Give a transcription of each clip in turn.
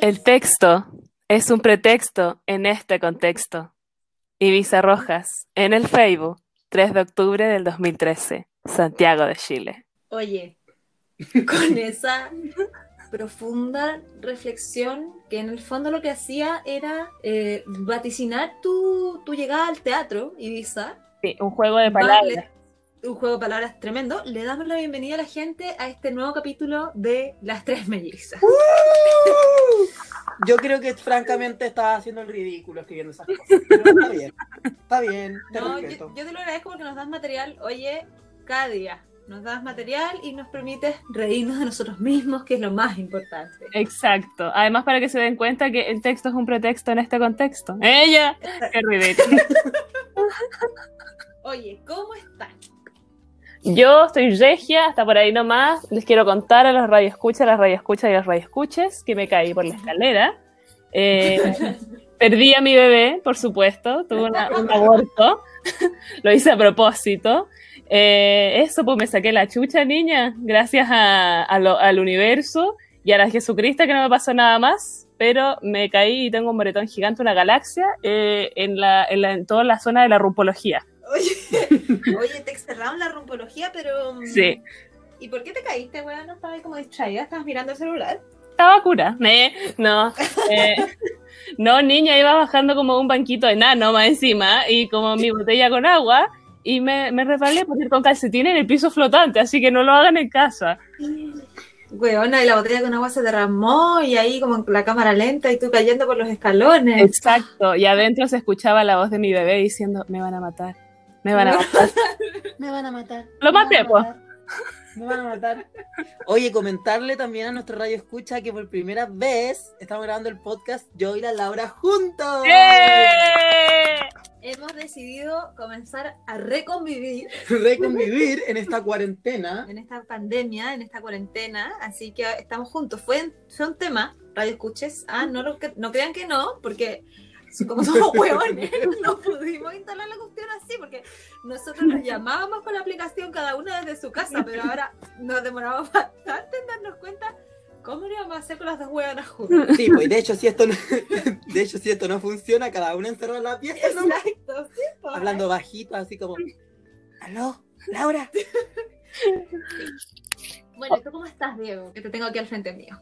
El texto es un pretexto en este contexto. Ibiza Rojas, en el Facebook, 3 de octubre del 2013, Santiago de Chile. Oye, con esa profunda reflexión que en el fondo lo que hacía era eh, vaticinar tu, tu llegada al teatro, Ibiza. Sí, un juego de palabras. Un juego de palabras tremendo. Le damos la bienvenida a la gente a este nuevo capítulo de Las Tres Mellizas. Yo creo que francamente estaba haciendo el ridículo escribiendo esas cosas. Pero está bien, está bien, te No, yo te lo agradezco porque nos das material, oye, cada día. Nos das material y nos permites reírnos de nosotros mismos, que es lo más importante. Exacto. Además, para que se den cuenta que el texto es un pretexto en este contexto. ¡Ella! ¡Qué ridículo! Oye, ¿cómo están? Yo estoy regia, hasta por ahí nomás. Les quiero contar a los radioescuchas, a las radioescuchas y a los radioescuches que me caí por la escalera. Eh, perdí a mi bebé, por supuesto. Tuve una- un aborto. Lo hice a propósito. Eh, eso, pues me saqué la chucha, niña. Gracias a- a lo- al universo y a la Jesucristo que no me pasó nada más. Pero me caí y tengo un moretón gigante, una galaxia, eh, en, la, en, la- en toda la zona de la rumpología. Oye, oye, te exterraron la rumpología, pero... mm, Sí. ¿Y por qué te caíste, weón? ¿No estabas ahí como distraída? ¿Estabas mirando el celular? Estaba cura. Eh, no. eh, no, niña, iba bajando como un banquito enano más encima y como mi botella con agua y me, me resbalé por ir con calcetines en el piso flotante, así que no lo hagan en casa. Weona, y la botella con agua se derramó y ahí como la cámara lenta y tú cayendo por los escalones. Exacto. Y adentro se escuchaba la voz de mi bebé diciendo, me van a matar. Me van a matar. Me van a matar. Lo maté, pues. Me van a matar. Oye, comentarle también a nuestro radio escucha que por primera vez estamos grabando el podcast yo y la Laura juntos. ¡Eh! Hemos decidido comenzar a reconvivir Reconvivir en esta cuarentena. en esta pandemia, en esta cuarentena, así que estamos juntos. Fue, fue un tema, radio escuches. Ah, no, no crean que no, porque como somos huevones, no pudimos instalar la cuestión así, porque nosotros nos llamábamos con la aplicación cada una desde su casa, pero ahora nos demoramos bastante en darnos cuenta cómo lo íbamos a hacer con las dos huevonas juntas. Sí, pues y de hecho si esto no, de hecho si esto no funciona, cada uno encerrado en la pieza, ¿no? Exacto, sí, pues. hablando bajito, así como, ¿aló, Laura? Bueno, ¿y tú cómo estás, Diego? Que te tengo aquí al frente mío.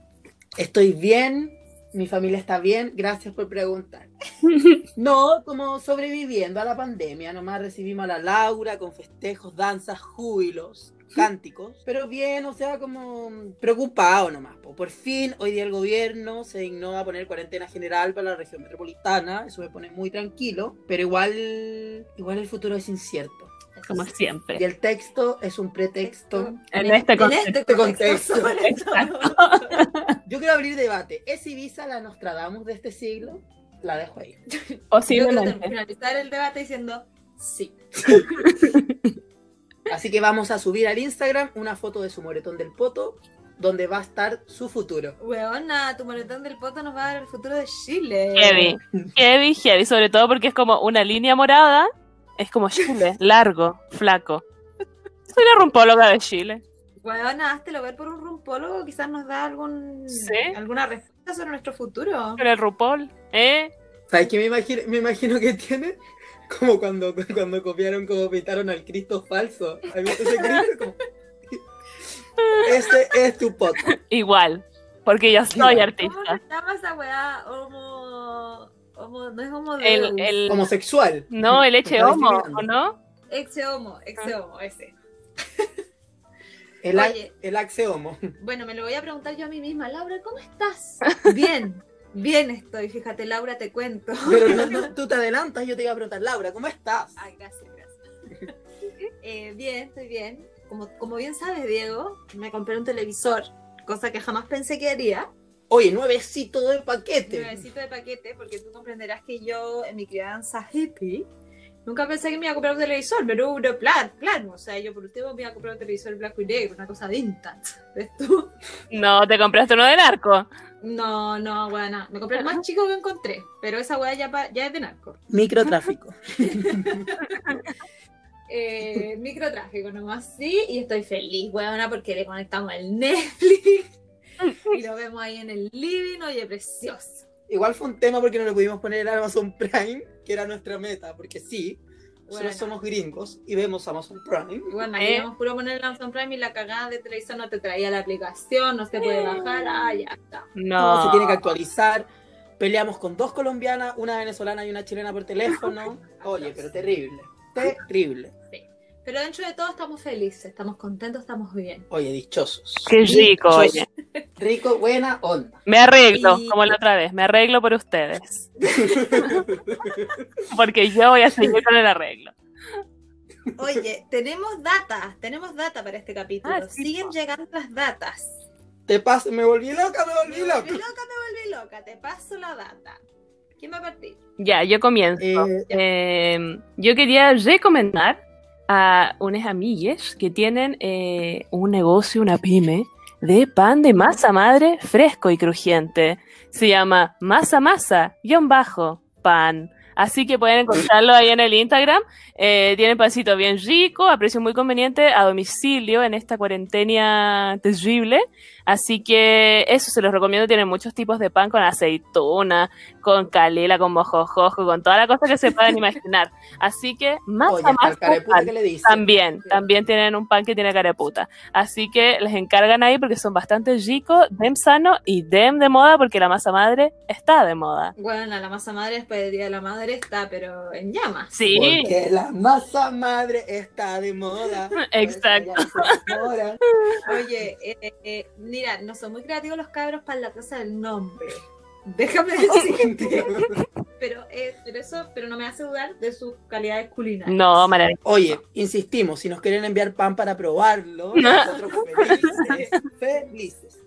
Estoy bien, mi familia está bien, gracias por preguntar. No, como sobreviviendo a la pandemia, nomás recibimos a la Laura con festejos, danzas, júbilos, cánticos, pero bien, o sea, como preocupado nomás. po. Por fin, hoy día el gobierno se dignó a poner cuarentena general para la región metropolitana, eso me pone muy tranquilo, pero igual, igual el futuro es incierto. Como Y siempre. el texto es un pretexto. En este en contexto. este contexto. contexto. sobre todo. Yo quiero abrir debate. ¿Es Ibiza la Nostradamus de este siglo? La dejo ahí. Yo quiero Posiblemente. finalizar el debate diciendo sí. Así que vamos a subir al Instagram una foto de su moretón del poto, donde va a estar su futuro. Weona, tu moretón del poto nos va a dar el futuro de Chile. Heavy. Heavy, heavy. Sobre todo porque es como una línea morada. Es como Chile. Largo, flaco. Soy la rumpóloga de Chile. Weona, háztelo ver por un rumpólogo, quizás nos da algún, Sí. alguna respuesta sobre nuestro futuro. Con el rupol. ¿Eh? ¿Sabes qué me imagino, me imagino que tiene? Como cuando, cuando copiaron, como pintaron al Cristo falso. ¿Has visto ese Cristo? Como- Este es tu poto. Igual. Porque yo soy Igual. ¿Cómo artista. se llama esa weá? Homo... homo no es homo El, el, Homosexual. no, el eche homo. ¿o no? Exe homo, exe homo, ese. El, Oye. el axe homo. Bueno, me lo voy a preguntar yo a mí misma. Laura, ¿cómo estás? Bien, bien estoy. Fíjate, Laura, te cuento. Pero no, no, tú te adelantas, yo te iba a preguntar, Laura, ¿cómo estás? Ay, gracias, gracias. Eh, bien, estoy bien. Como, como bien sabes, Diego, me compré un televisor, cosa que jamás pensé que haría. Oye, nuevecito de paquete. Nuevecito de paquete, porque tú comprenderás que yo, en mi crianza hippie, nunca pensé que me iba a comprar un televisor, pero uno plan, plan. O sea, yo por último me iba a comprar un televisor blanco y negro, una cosa vintage. ¿Ves tú? No, te compraste uno de narco. No, no, bueno, me compré el más chico que encontré, pero esa weá ya, ya es de narco. Microtráfico. Eh, microtráfico nomás, sí, y estoy feliz, weona, porque le conectamos el Netflix. Y lo vemos ahí en el living, oye, precioso. Igual fue un tema porque no le pudimos poner el Amazon Prime, que era nuestra meta, porque sí, Bueno. nosotros somos gringos y vemos Amazon Prime. Bueno, ahí Eh. íbamos puro poner Amazon Prime y la cagada de televisor no te traía la aplicación, no se puede bajar, ah, ya está. No, No. se tiene que actualizar. Peleamos con dos colombianas, una venezolana y una chilena por teléfono. Oye, pero terrible. Terrible. Pero dentro de todo estamos felices, estamos contentos, estamos bien. Oye, dichosos. Qué rico, Dichosos. oye. Rico, buena onda. Me arreglo, Y- como la otra vez, me arreglo por ustedes. Porque yo voy a seguir con el arreglo. Oye, tenemos data, tenemos data para este capítulo. Ah, sí, Siguen llegando las datas. Te paso, me volví loca, me Me volví volví loca. loca, me volví loca. Te paso la data. ¿Quién va a partir? Ya, yo comienzo. Eh, Eh, yo quería recomendar a unas amigues que tienen eh, un negocio, una pyme, de pan de masa madre fresco y crujiente. Se llama Masa Masa, guion bajo, pan. Así que pueden encontrarlo ahí en el Instagram. Eh, tienen pancito bien rico, a precio muy conveniente, a domicilio en esta cuarentena terrible. Así que eso se los recomiendo. Tienen muchos tipos de pan con aceituna, con canela, con mojojojo, con toda la cosa que se puedan imaginar. Así que masa Oye, pan. que le dice. También, también tienen un pan que tiene careputa. Así que les encargan ahí porque son bastante ricos, dem sano y dem de moda porque la masa madre está de moda. Bueno, la masa madre después del Día de la Madre está, pero en llamas. Sí, Porque la masa madre está de moda. Exacto. Oye, eh, eh, mira, no son muy creativos los cabros para la cosa del nombre. Déjame decirte. pero, eh, pero eso, pero no me hace dudar de sus calidades culinarias. no, maravilloso. Oye, insistimos, si nos quieren enviar pan para probarlo, nosotros felices, felices.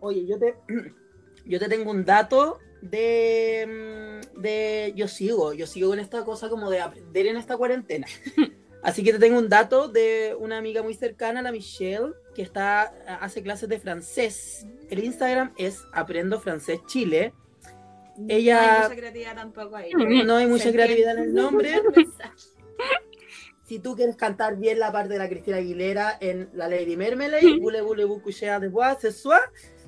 Oye, yo te, yo te tengo un dato de, mm, de, yo sigo, yo sigo con esta cosa como de aprender en esta cuarentena. Así que te tengo un dato de una amiga muy cercana, la Michelle, que está, hace clases de francés. El Instagram es Aprendo Francés Chile. Ella- No hay mucha creatividad tampoco ahí. No hay mucha Se creatividad en el nombre. Si tú quieres cantar bien la parte de la Cristina Aguilera en la Lady Mermelade, Bule Bule Bucuchea de Bois,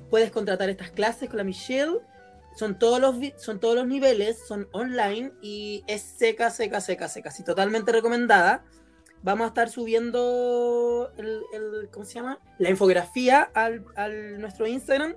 puedes contratar estas clases con la Michelle. Son todos los son todos los niveles, son online y es seca, seca, seca, seca. Sí, totalmente recomendada. Vamos a estar subiendo el, el- ¿cómo se llama? La infografía al, al nuestro Instagram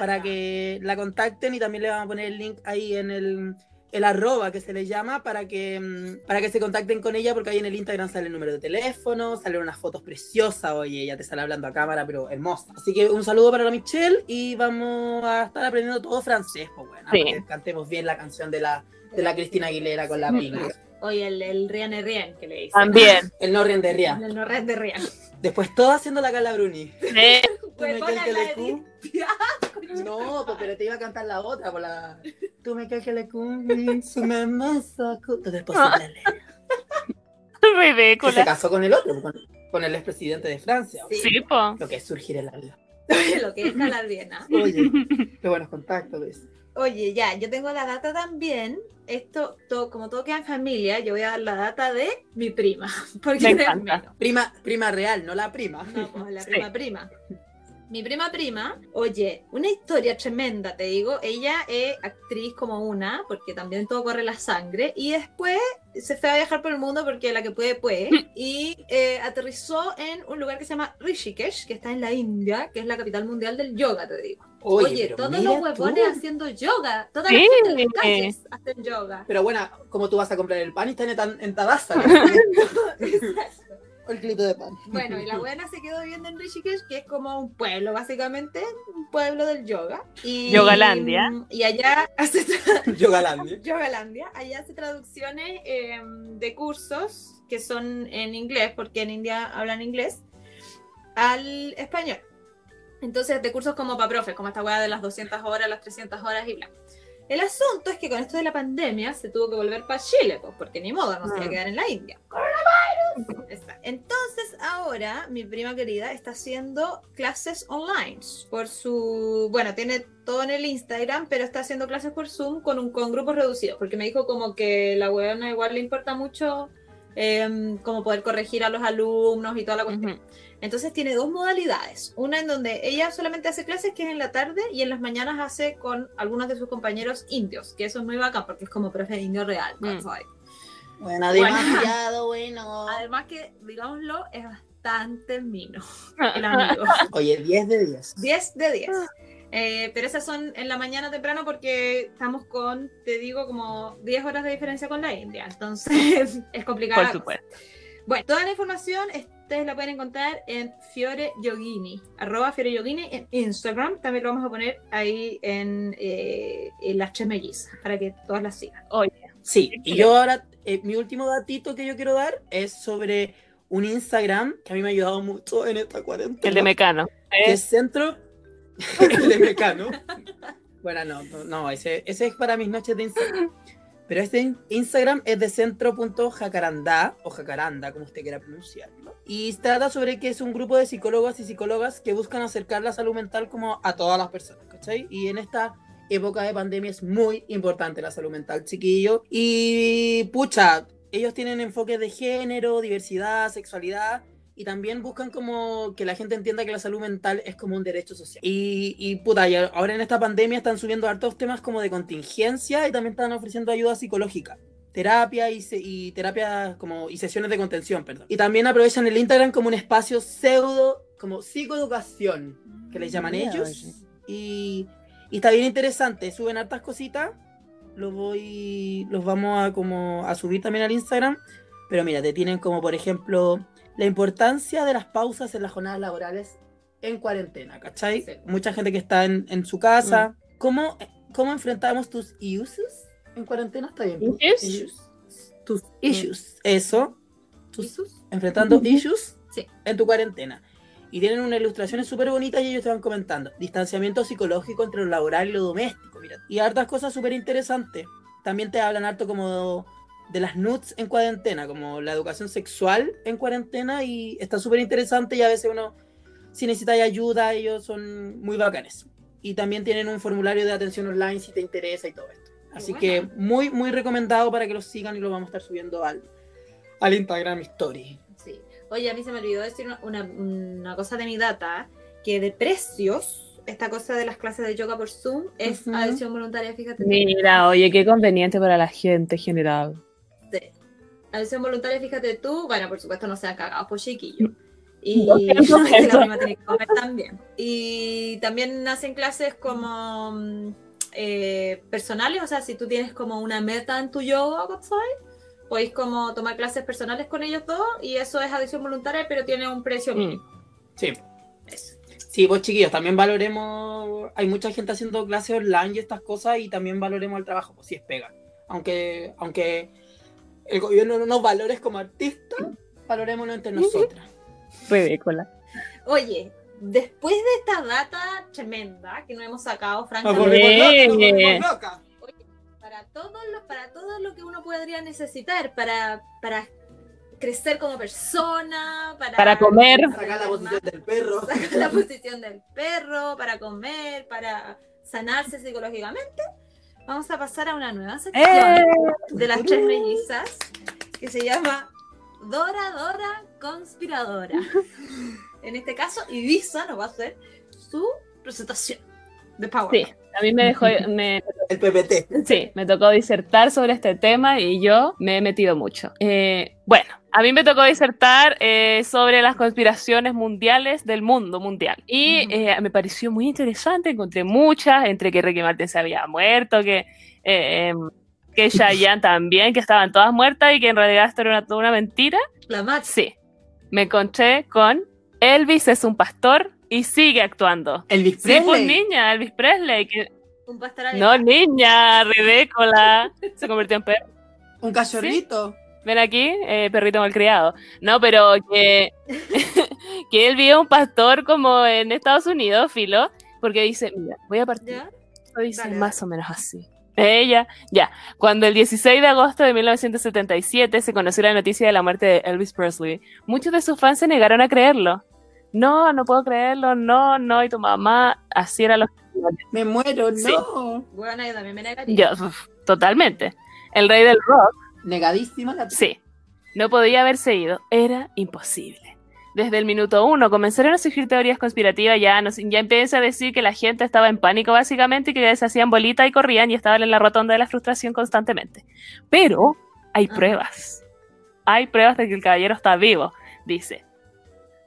para que la contacten y también le vamos a poner el link ahí en el, el arroba que se le llama para que, mm, para que se contacten con ella porque ahí en el Instagram sale el número de teléfono, salen unas fotos preciosas, oye, ella te sale hablando a cámara, pero hermosa. Así que un saludo para la Michelle y vamos a estar aprendiendo todo francés, pues bueno, Sí. cantemos bien la canción de la, de la Cristina Aguilera con la Pink. Oye, el, el Rian es Rian que le dice. También. El no rien de Ria. El no red de Rian. Después todo haciendo la Carla Bruni. Sí. Tú me quieres que le No, pues, pero te iba a cantar la otra, por la. Tú me quieres que le cu- su Todo es posible. Que se casó con el otro, con, con el expresidente de Francia. Sí. Sí, po. Lo que es surgir el. Oye, lo que es calar bien, ¿ah? Oye, qué buenos contactos. Luis. Oye, ya, yo tengo la data también. Esto, todo, como todo queda en familia, yo voy a dar la data de mi prima. Porque Me encanta. Prima, prima real, no la prima. No, pues la Sí. prima prima. Mi prima prima, oye, una historia tremenda, te digo. Ella es actriz como una, porque también todo corre la sangre. Y después se fue a viajar por el mundo porque la que puede, puede. Y eh, aterrizó en un lugar que se llama Rishikesh, que está en la India, que es la capital mundial del yoga, te digo. Oye, pero todos los tú. huevones haciendo yoga. Toda Sí. la gente en las calles hacen yoga. Pero bueno, como tú vas a comprar el pan y está en, tan- en Tadasa. El clip de pan. Bueno, y la buena se quedó viviendo en Rishikesh, que es como un pueblo, básicamente, un pueblo del yoga. Y, Yogalandia. Y allá hace Yogalandia. Yogalandia, allá hace traducciones eh, de cursos que son en inglés, porque en India hablan inglés, al español. Entonces, de cursos como para profes, como esta weá de las 200 horas, las 300 horas y bla. El asunto es que con esto de la pandemia se tuvo que volver para Chile, pues, porque ni modo, no se iba a Mm. quedar en la India. Está. Entonces, ahora mi prima querida está haciendo clases online por su. Bueno, tiene todo en el Instagram, pero está haciendo clases por Zoom con, un, con grupos reducidos, porque me dijo como que la weona igual le importa mucho em, como poder corregir a los alumnos y toda la cuestión. Ujú. Entonces tiene dos modalidades. Una en donde ella solamente hace clases, que es en la tarde, y en las mañanas hace con algunos de sus compañeros indios, que eso es muy bacán porque es como profe indio real. Mm. Bueno, demasiado bueno. Además que, digámoslo, es bastante mino el amigo. Oye, 10 de 10. 10 de 10. Eh, pero esas son en la mañana temprano porque estamos con, te digo, como 10 horas de diferencia con la India. Entonces es complicado. Por supuesto. Bueno, toda la información ustedes la pueden encontrar en Fiore Yogini, arroba Fiore Yogini en Instagram. También lo vamos a poner ahí en, eh, en las tres mellizas para que todas las sigan. Oye, Sí, y yo ahora, eh, mi último datito que yo quiero dar es sobre un Instagram que a mí me ha ayudado mucho en esta cuarentena. el de Mecano. que es centro. el de Mecano. Bueno, no, no, no, ese, ese es para mis noches de Instagram. Pero este in- Instagram es de centro.jacarandá, o jacaranda, como usted quiera pronunciarlo. Y trata sobre que es un grupo de psicólogos y psicólogas que buscan acercar la salud mental como a todas las personas, ¿cachai? Y en esta época de pandemia es muy importante la salud mental, chiquillo. Y pucha, ellos tienen enfoques de género, diversidad, sexualidad y también buscan como que la gente entienda que la salud mental es como un derecho social. Y, y puta, y ahora en esta pandemia están subiendo hartos temas como de contingencia y también están ofreciendo ayuda psicológica. Terapia y, se- y terapia como y sesiones de contención, perdón. Y también aprovechan el Instagram como un espacio pseudo, como psicoeducación, que les llaman Mira, ellos. Y, y está bien interesante, suben hartas cositas. Los voy, los vamos a como a subir también al Instagram. Pero mira, te tienen como por ejemplo la importancia de las pausas en las jornadas laborales en cuarentena, ¿cachai? Sí. Mucha gente que está en, en su casa. ¿Cómo, ¿Cómo enfrentamos tus issues en cuarentena? ¿Está bien? Issues? Tus issues. Eso. Tus, ¿Jesús? enfrentando issues Sí. en tu cuarentena. Y tienen unas ilustraciones súper bonitas y ellos te van comentando. Distanciamiento psicológico entre lo laboral y lo doméstico, mira. Y hartas cosas súper interesantes. También te hablan harto como de las nudes en cuarentena, como la educación sexual en cuarentena y está súper interesante y a veces uno, si necesita ayuda, ellos son muy bacanes. Y también tienen un formulario de atención online si te interesa y todo esto. Así Qué que muy, muy recomendado para que los sigan y lo vamos a estar subiendo al, al Instagram Story. Sí. Oye, a mí se me olvidó decir una, una- una cosa de mi data, que de precios, esta cosa de las clases de yoga por Zoom es Ujú. adhesión voluntaria, fíjate. Mira, oye, qué conveniente para la gente en general. Adhesión voluntaria, fíjate tú, bueno, por supuesto no sean cagados por chiquillo. Y No la prima tiene que comer también. Y también hacen clases como mm, eh, personales, o sea, si tú tienes como una meta en tu yoga. Podéis como tomar clases personales con ellos dos y eso es adhesión voluntaria, pero tiene un precio Mm. mínimo. Sí. Eso. Sí, pues chiquillos, también valoremos, hay mucha gente haciendo clases online y estas cosas y también valoremos el trabajo, pues si es pega. Aunque, aunque el gobierno no nos valores como artistas, valorémonos entre nosotras. Ridícula. Oye, después de esta data tremenda que nos hemos sacado, francamente, para todo lo, para todo lo que uno podría necesitar para, para crecer como persona, para, Para comer. Sacar la posición del perro. sacar la posición del perro, para comer, para sanarse psicológicamente, vamos a pasar a una nueva sección ¡Eh! de las tres mellizas que se llama Dora Dora Conspiradora. En este caso, Ibiza nos va a hacer su presentación de Power. Sí, a mí me dejó, me, El PPT. sí, me tocó disertar sobre este tema y yo me he metido mucho. Eh, bueno, a mí me tocó disertar eh, sobre las conspiraciones mundiales del mundo mundial. Y eh, me pareció muy interesante, encontré muchas, entre que Ricky Martin se había muerto, que, eh, em, que también, que estaban todas muertas y que en realidad esto era una, toda una mentira. La Max. Sí, me encontré con Elvis es un pastor y sigue actuando. Elvis Sí, pues Presley. niña, Elvis Presley, que Un pastor no, niña, ridícula. Se convirtió en perro. Un cachorrito. Ven aquí, eh, perrito malcriado. No, pero que, que él vio un pastor como en Estados Unidos, filo, porque dice, mira, voy a partir. ¿Ya? Esto dice Dale, más o menos así. Ella, ya. Cuando el 16 de agosto de 1977 se conoció la noticia de la muerte de Elvis Presley, muchos de sus fans se negaron a creerlo. No, no puedo creerlo, no, no, y tu mamá, así era los Me muero, Sí. no. Bueno, yo también me negaría. Yo, totalmente. El rey del rock, Negadísima la sí. No podía haberse ido, era imposible. Desde el minuto uno comenzaron a surgir teorías conspirativas, ya, nos, ya empieza a decir que la gente estaba en pánico básicamente y que se hacían bolita y corrían y estaban en la rotonda de la frustración constantemente. Pero hay Ah. pruebas. Hay pruebas de que el caballero está vivo, dice.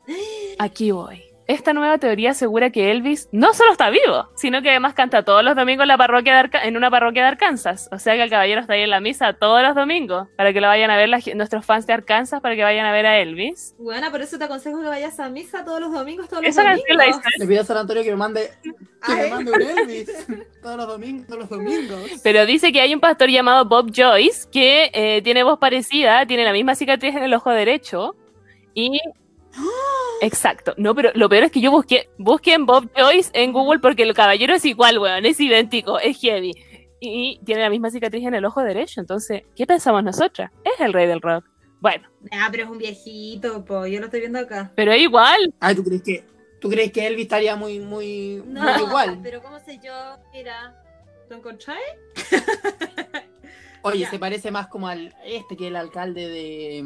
Aquí voy. Esta nueva teoría asegura que Elvis no solo está vivo, sino que además canta todos los domingos en, la parroquia de Arca- en una parroquia de Arkansas. O sea que el caballero está ahí en la misa todos los domingos para que lo vayan a ver la nuestros fans de Arkansas, para que vayan a ver a Elvis. Bueno, por eso te aconsejo que vayas a misa todos los domingos, todos los Esa domingos. canción la. Le pido a San Antonio que me mande, que me Ay. mande un Elvis todos los domingos, todos los domingos. Pero dice que hay un pastor llamado Bob Joyce que eh, tiene voz parecida, tiene la misma cicatriz en el ojo derecho y... Exacto. No, pero lo peor es que yo busqué, busquen Bob Joyce en Google porque el caballero es igual, weón, es idéntico, es heavy. Y tiene la misma cicatriz en el ojo derecho. Entonces, ¿qué pensamos nosotras? Es el rey del rock. Bueno, Ah, pero es un viejito, po. Yo lo estoy viendo acá. pero igual. Ay, ¿tú crees que, tú crees que Elvis estaría muy, muy, No, muy igual? pero ¿cómo sé yo? Mira, ¿tú encontráis? Oye, Ya. se parece más como al este que el alcalde de.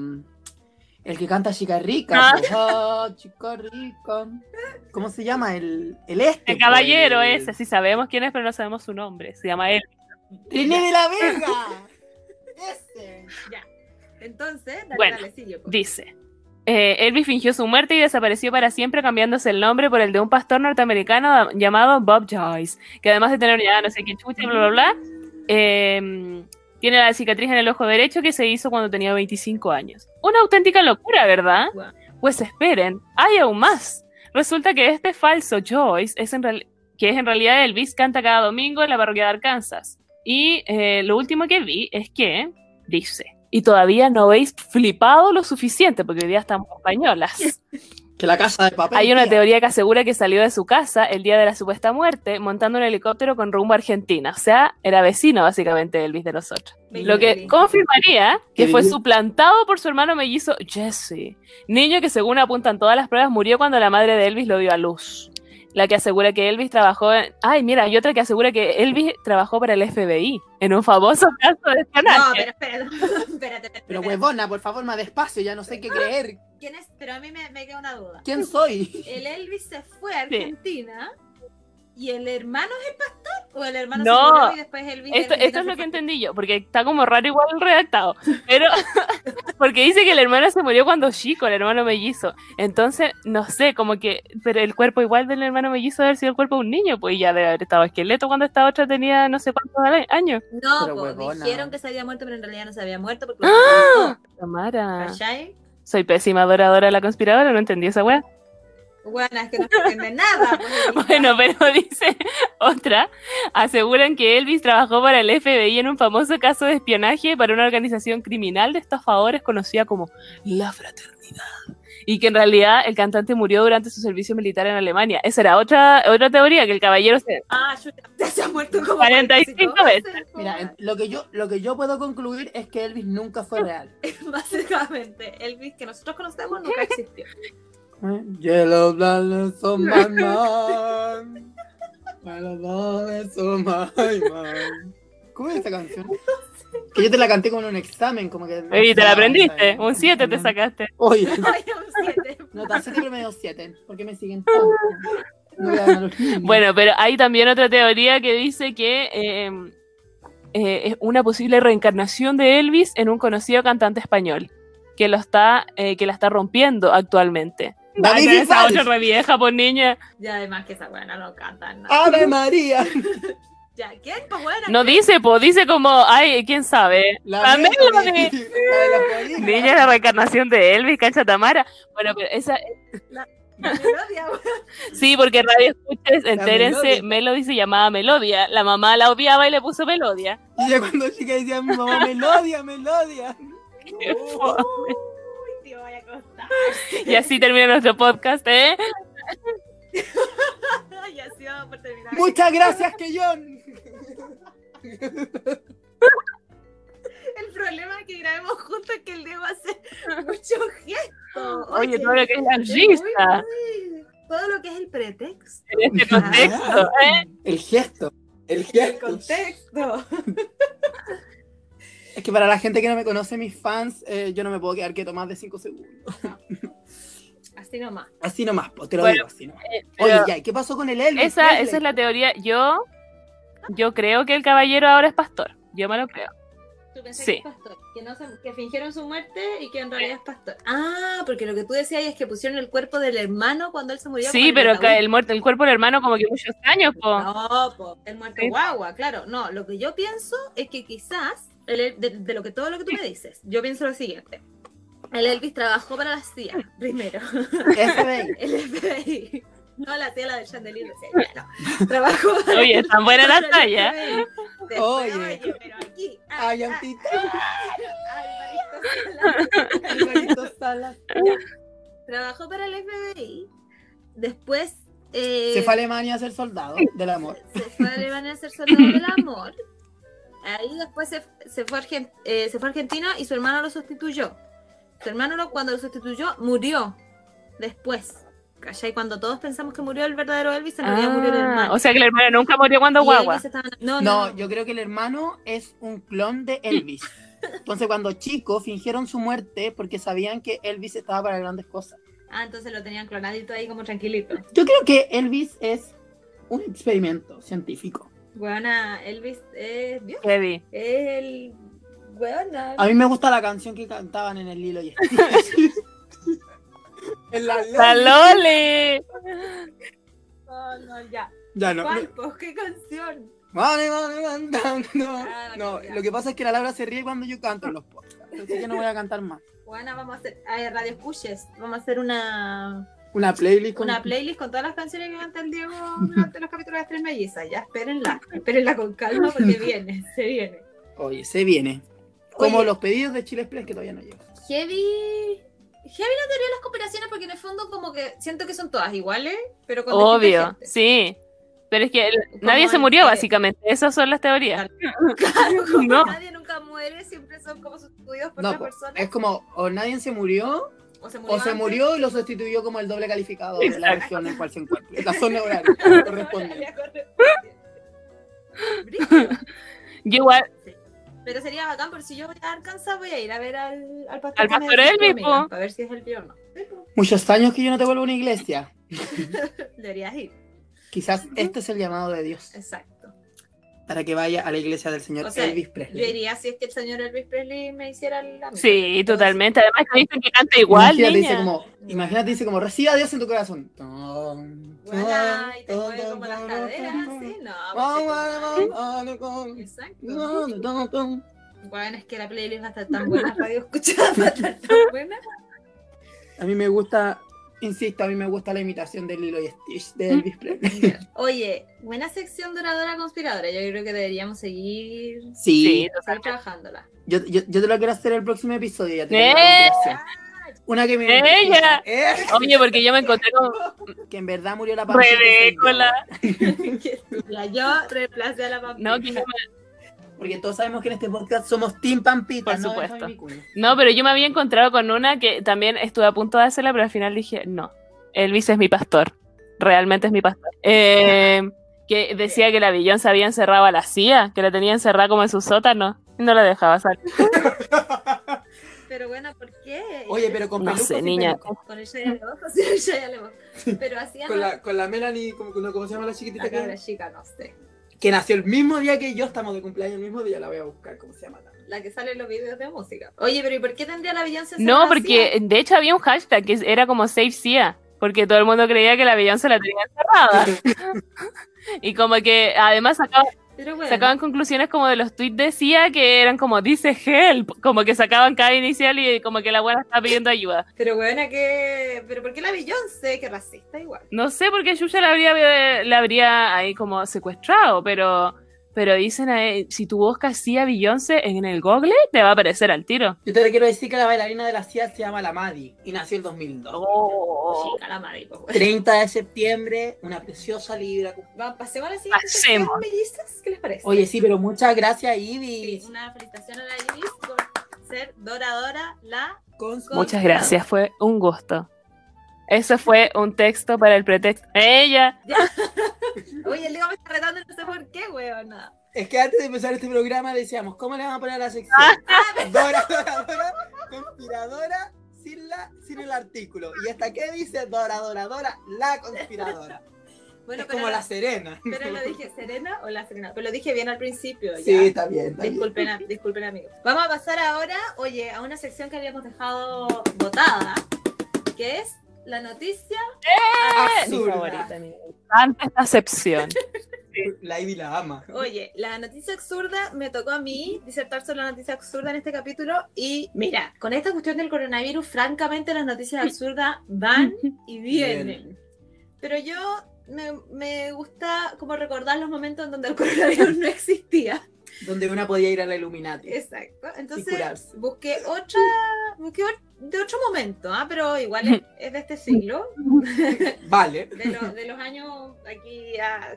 El que canta Chica Rica. Ah. pues. Ah, Chica Rica. ¿Cómo se llama? El, el este. El caballero pues, ese, sí sabemos quién es, pero no sabemos su nombre. Se llama él. René de la Vega. Ese. Entonces, dale, Bueno, dale, sigue, po. Dice. eh, Elvis fingió su muerte y desapareció para siempre cambiándose el nombre por el de un pastor norteamericano llamado Bob Joyce, que además de tener ya no sé qué chucha, bla, bla, bla, eh, tiene la cicatriz en el ojo derecho que se hizo cuando tenía 25 años. Una auténtica locura, ¿verdad? Pues esperen, hay aún más. Resulta que este falso Joyce, es en real- que es en realidad Elvis, canta cada domingo en la parroquia de Arkansas. Y eh, lo último que vi es que dice, y todavía no habéis flipado lo suficiente, porque hoy día estamos españolas. Que la casa de papel. Hay una tía. teoría que asegura que salió de su casa el día de la supuesta muerte montando un helicóptero con rumbo a Argentina. O sea, era vecino básicamente de Elvis de nosotros. Lo que confirmaría que fue suplantado por su hermano mellizo Jesse, niño que según apuntan todas las pruebas murió cuando la madre de Elvis lo dio a luz. La que asegura que Elvis trabajó en... Ay, mira, hay otra que asegura que Elvis trabajó para el FBI en un famoso caso de espionaje. No, pero espérate, espérate, espérate. Pero huevona, por favor, más despacio, ya no sé qué creer. ¿Quién es? Pero a mí me, me queda una duda. ¿Quién soy? ¿El Elvis se fue a Sí. Y el hermano es el pastor? ¿O el hermano No. se murió y después de Esto, esto es lo que entendí yo, porque está como raro igual el redactado. Pero, porque dice que el hermano se murió cuando chico, el hermano mellizo. Entonces, no sé, como que, pero el cuerpo igual del hermano mellizo debe haber sido el cuerpo de un niño, pues ya debe haber estado esqueleto cuando esta otra tenía no sé cuántos años. No, huevona. dijeron que se había muerto, pero en realidad no se había muerto porque sepultó. Tamara. ¿Cachai? Soy pésima adoradora de la conspiradora, no entendí esa weá. Bueno, es que no se entiende nada. pues, Bueno, pero dice otra, aseguran que Elvis trabajó para el FBI en un famoso caso de espionaje para una organización criminal de estafadores conocida como La Fraternidad. Y que en realidad el cantante murió durante su servicio militar en Alemania. Esa era otra, otra teoría, que el caballero se... Ah, ya se ha muerto como 45 veces. Mira, lo que yo lo que yo puedo concluir es que Elvis nunca fue real. Básicamente, Elvis que nosotros conocemos nunca existió. Yellow blondes on my mind. Yellow blondes on my mind. ¿Cómo es esa canción? Que yo te la canté como en un examen, como que. Y te la aprendiste, un 7 te sacaste. Oye, Ay, un siete. nota 7 promedio 7. ¿Por qué me siguen tanto? Bueno, pero hay también otra teoría que dice que eh, eh, es una posible reencarnación de Elvis en un conocido cantante español que lo está eh, que la está rompiendo actualmente. David Ay, esa Bisbal. otra re vieja, por niña. Y además que esa buena no canta nada. ¡Ave María! Ya, ¿quién? Pues buena. No dice, po, dice como, ay, quién sabe. La Melody, Melody. La de. Niña, reencarnación de Elvis, cancha Tamara. Bueno, pero esa, La melodia, sí, porque radio escuches, entérense, Melodia. Melody se llamaba Melodia. La mamá la odiaba y le puso Melodia. Y ya cuando chica decía mi mamá, Melodia, Melodia. Y así termina nuestro podcast, ¿eh? Y así vamos por terminar. Muchas gracias, Keyon. El problema es que grabemos juntos es que el Diego hace muchos gestos. Oye, todo lo que es la risa Todo lo que es el pretexto. en este contexto, ¿eh? El gesto. El El gesto. contexto. Es que para la gente que no me conoce, mis fans, eh, yo no me puedo quedar quieto más de 5 segundos. Así nomás. Así nomás, pues, te lo Bueno, digo así nomás. Eh, Oye, ya, ¿y qué pasó con el Elvis? esa, esa es la teoría. Yo, yo creo que el caballero ahora es pastor. Yo me lo creo. Tú pensás Sí. que es pastor, que, no se- que fingieron su muerte y que en realidad es pastor. Ah, porque lo que tú decías es que pusieron el cuerpo del hermano cuando él se murió. Sí, el pero que el, muerto, el cuerpo del hermano como que muchos años, po. No, po, el muerto Sí. guagua, claro. No, lo que yo pienso es que quizás, el El- de, de lo que todo lo que tú me dices, yo pienso lo siguiente. El Elvis trabajó para la CIA, primero. FBI. El FBI. No la CIA, la del chandelier no. Trabajó para Oye, es tan buena la para el talla. FBI. Después, Oye. oye, pero aquí. Ay, ah, Antita. Alvarito Sala. Alvarito Salas. Trabajó para el FBI. Después. eh, Se fue a Alemania a ser soldado del amor. se fue a Alemania a ser soldado del amor. Ahí después se, se fue a Argen- eh, se fue a Argentina y su hermano lo sustituyó. Su hermano lo- cuando lo sustituyó murió después. ¿Cachai? Cuando todos pensamos que murió el verdadero Elvis, en realidad murió el Ah, hermano. o sea que el hermano nunca murió cuando Y guagua. Estaba- No, no, No, no. yo creo que el hermano es un clon de Elvis. Entonces, cuando chicos fingieron su muerte porque sabían que Elvis estaba para grandes cosas. Ah, entonces lo tenían clonadito ahí como tranquilito. Yo creo que Elvis es un experimento científico. Buena, Elvis es Dios. Heavy. Es el. Buena. A mí me gusta la canción que cantaban en el Lilo y en la ¡La Loli! No, no, ya. Ya no. Pues, ¿Qué canción? Vale, vale, cantando. Ah, No, lo que pasa es que la Laura se ríe cuando yo canto en los podcasts. Así que no voy a cantar más. Buena, vamos a hacer. Ay, Radio Escuches. Vamos a hacer una, Una playlist con. una playlist con todas las canciones que canta el Diego durante los capítulos de Tres Mellizas. Ya, espérenla. Espérenla con calma porque viene, se viene. Oye, se viene. Como Oye. los pedidos de Chile Express que todavía no llegan. Heavy. Heavy la teoría de las conspiraciones porque en el fondo como que siento que son todas iguales, pero con Obvio, gente. sí. Pero es que el- nadie se murió, que- básicamente. Esas son las teorías. Claro, como No. nadie nunca muere, siempre son como sustituidos por No, otra persona. es como o nadie se murió O se murió. o se antes. murió y lo sustituyó como el doble calificado de la región en cual se encuentra. La zona horaria corresponde. Yo igual, Sí. Pero sería bacán, porque si yo voy a Arkansas, voy a ir a ver al, al pastor. Al pastor Elvis. Para ver si es el tío o no. Muchos años que yo no te vuelvo a una iglesia. Deberías ir. Quizás este es el llamado de Dios Exacto. Para que vaya a la iglesia del señor O sea, Elvis Yo Presley. iría si es que el señor Elvis Presley me hiciera la sí, totalmente. Además que dicen que canta igual, imagínate, dice como, imagínate, dice como, reciba a Dios en tu corazón. Buena, y te mueve como las caderas, así. No, Exacto. Bueno, es que la playlist va a estar tan buena, radio escuchada va a estar tan buena. A mí me gusta, insisto, a mí me gusta la imitación de Lilo y Stitch de Elvis Presley. Oye, buena sección doradora conspiradora. Yo creo que deberíamos seguir, Sí, seguir trabajándola. yo, yo, yo te lo quiero hacer el próximo episodio. Ya te ¡Eh! la. Una que me ¡Ella! Eh, Oye, porque yo me encontré con que en verdad murió la pampita. soy yo. Reemplacé a la pampita. No, que me- Porque todos sabemos que en este podcast somos Team Pampita. Por no supuesto. No, pero yo me había encontrado con una que también estuve a punto de hacerla, pero al final dije, no, Elvis es mi pastor. Realmente es mi pastor. Eh, que decía que la Beyoncé había encerrado a la CIA, que la tenía encerrada como en su sótano. Y no la dejaba salir. Pero bueno, ¿por qué? Oye, pero con No sé, niña. Con el Shia sí. Pero hacían Con la, con la Melanie, ¿cómo, cómo se llama la chiquitita? la que- cabra chica, no sé. Que nació el mismo día que yo, estamos de cumpleaños el mismo día, la voy a buscar, ¿cómo se llama? La que sale en los videos de música. Oye, pero ¿y por qué tendría la Beyoncé No, porque de hecho había un hashtag que era como Save CIA, porque todo el mundo creía que la Beyoncé la tenía encerrada. y como que además sacaban, Pero bueno, sacaban conclusiones como de los tweets de CIA que eran como dice help, como que sacaban cada inicial y como que la buena estaba pidiendo ayuda. pero bueno, que... ¿Pero por qué la Beyoncé? Que racista igual. No sé por qué Yuya la habría, la habría ahí como secuestrado, pero, pero dicen ahí, si tú buscas CIA Beyoncé en el Google, te va a aparecer al tiro. Yo te quiero decir que la bailarina de la CIA se llama la Madi y nació en 2002. Oh. Chica, la madre, pues, bueno. 30 de septiembre, una preciosa libra. Va, pasemos a la siguiente Pasemos. sección, mellizas. ¿Qué les parece? Oye, sí, pero muchas gracias, Sí, Ibis. una felicitación a la Iris por ser doradora la... Con- Muchas gracias, fue un gusto. Eso fue un texto para el pretexto. Ella. Oye, el Leo me está retando y no sé por qué, weona. Es que antes de empezar este programa decíamos, ¿cómo le vamos a poner a la sección? Ah, Dora, Dora, Dora, conspiradora sin, la, sin el artículo. ¿Y hasta qué dice Dora, Dora, Dora, la conspiradora? Bueno, es pero, como la Serena. pero lo dije, ¿Serena o la Serena? Pero lo dije bien al principio. ya. Sí, está bien, está bien. Disculpen, a- disculpen amigos. Vamos a pasar ahora, oye, a una sección que habíamos dejado votada, que es la noticia. Mi Absurda. favorita, mi encanta esta acepción. La Ivy la ama. Oye, la noticia absurda me tocó a mí disertar sobre la noticia absurda en este capítulo y mira, con esta cuestión del coronavirus, francamente las noticias absurdas van y vienen. Pero yo me, me gusta como recordar los momentos en donde el coronavirus no existía. Donde una podía ir a la Illuminati. Exacto. Entonces busqué otra, de otro momento, ¿ah? pero igual es, es de este siglo, Vale. de, lo- de los años aquí ah,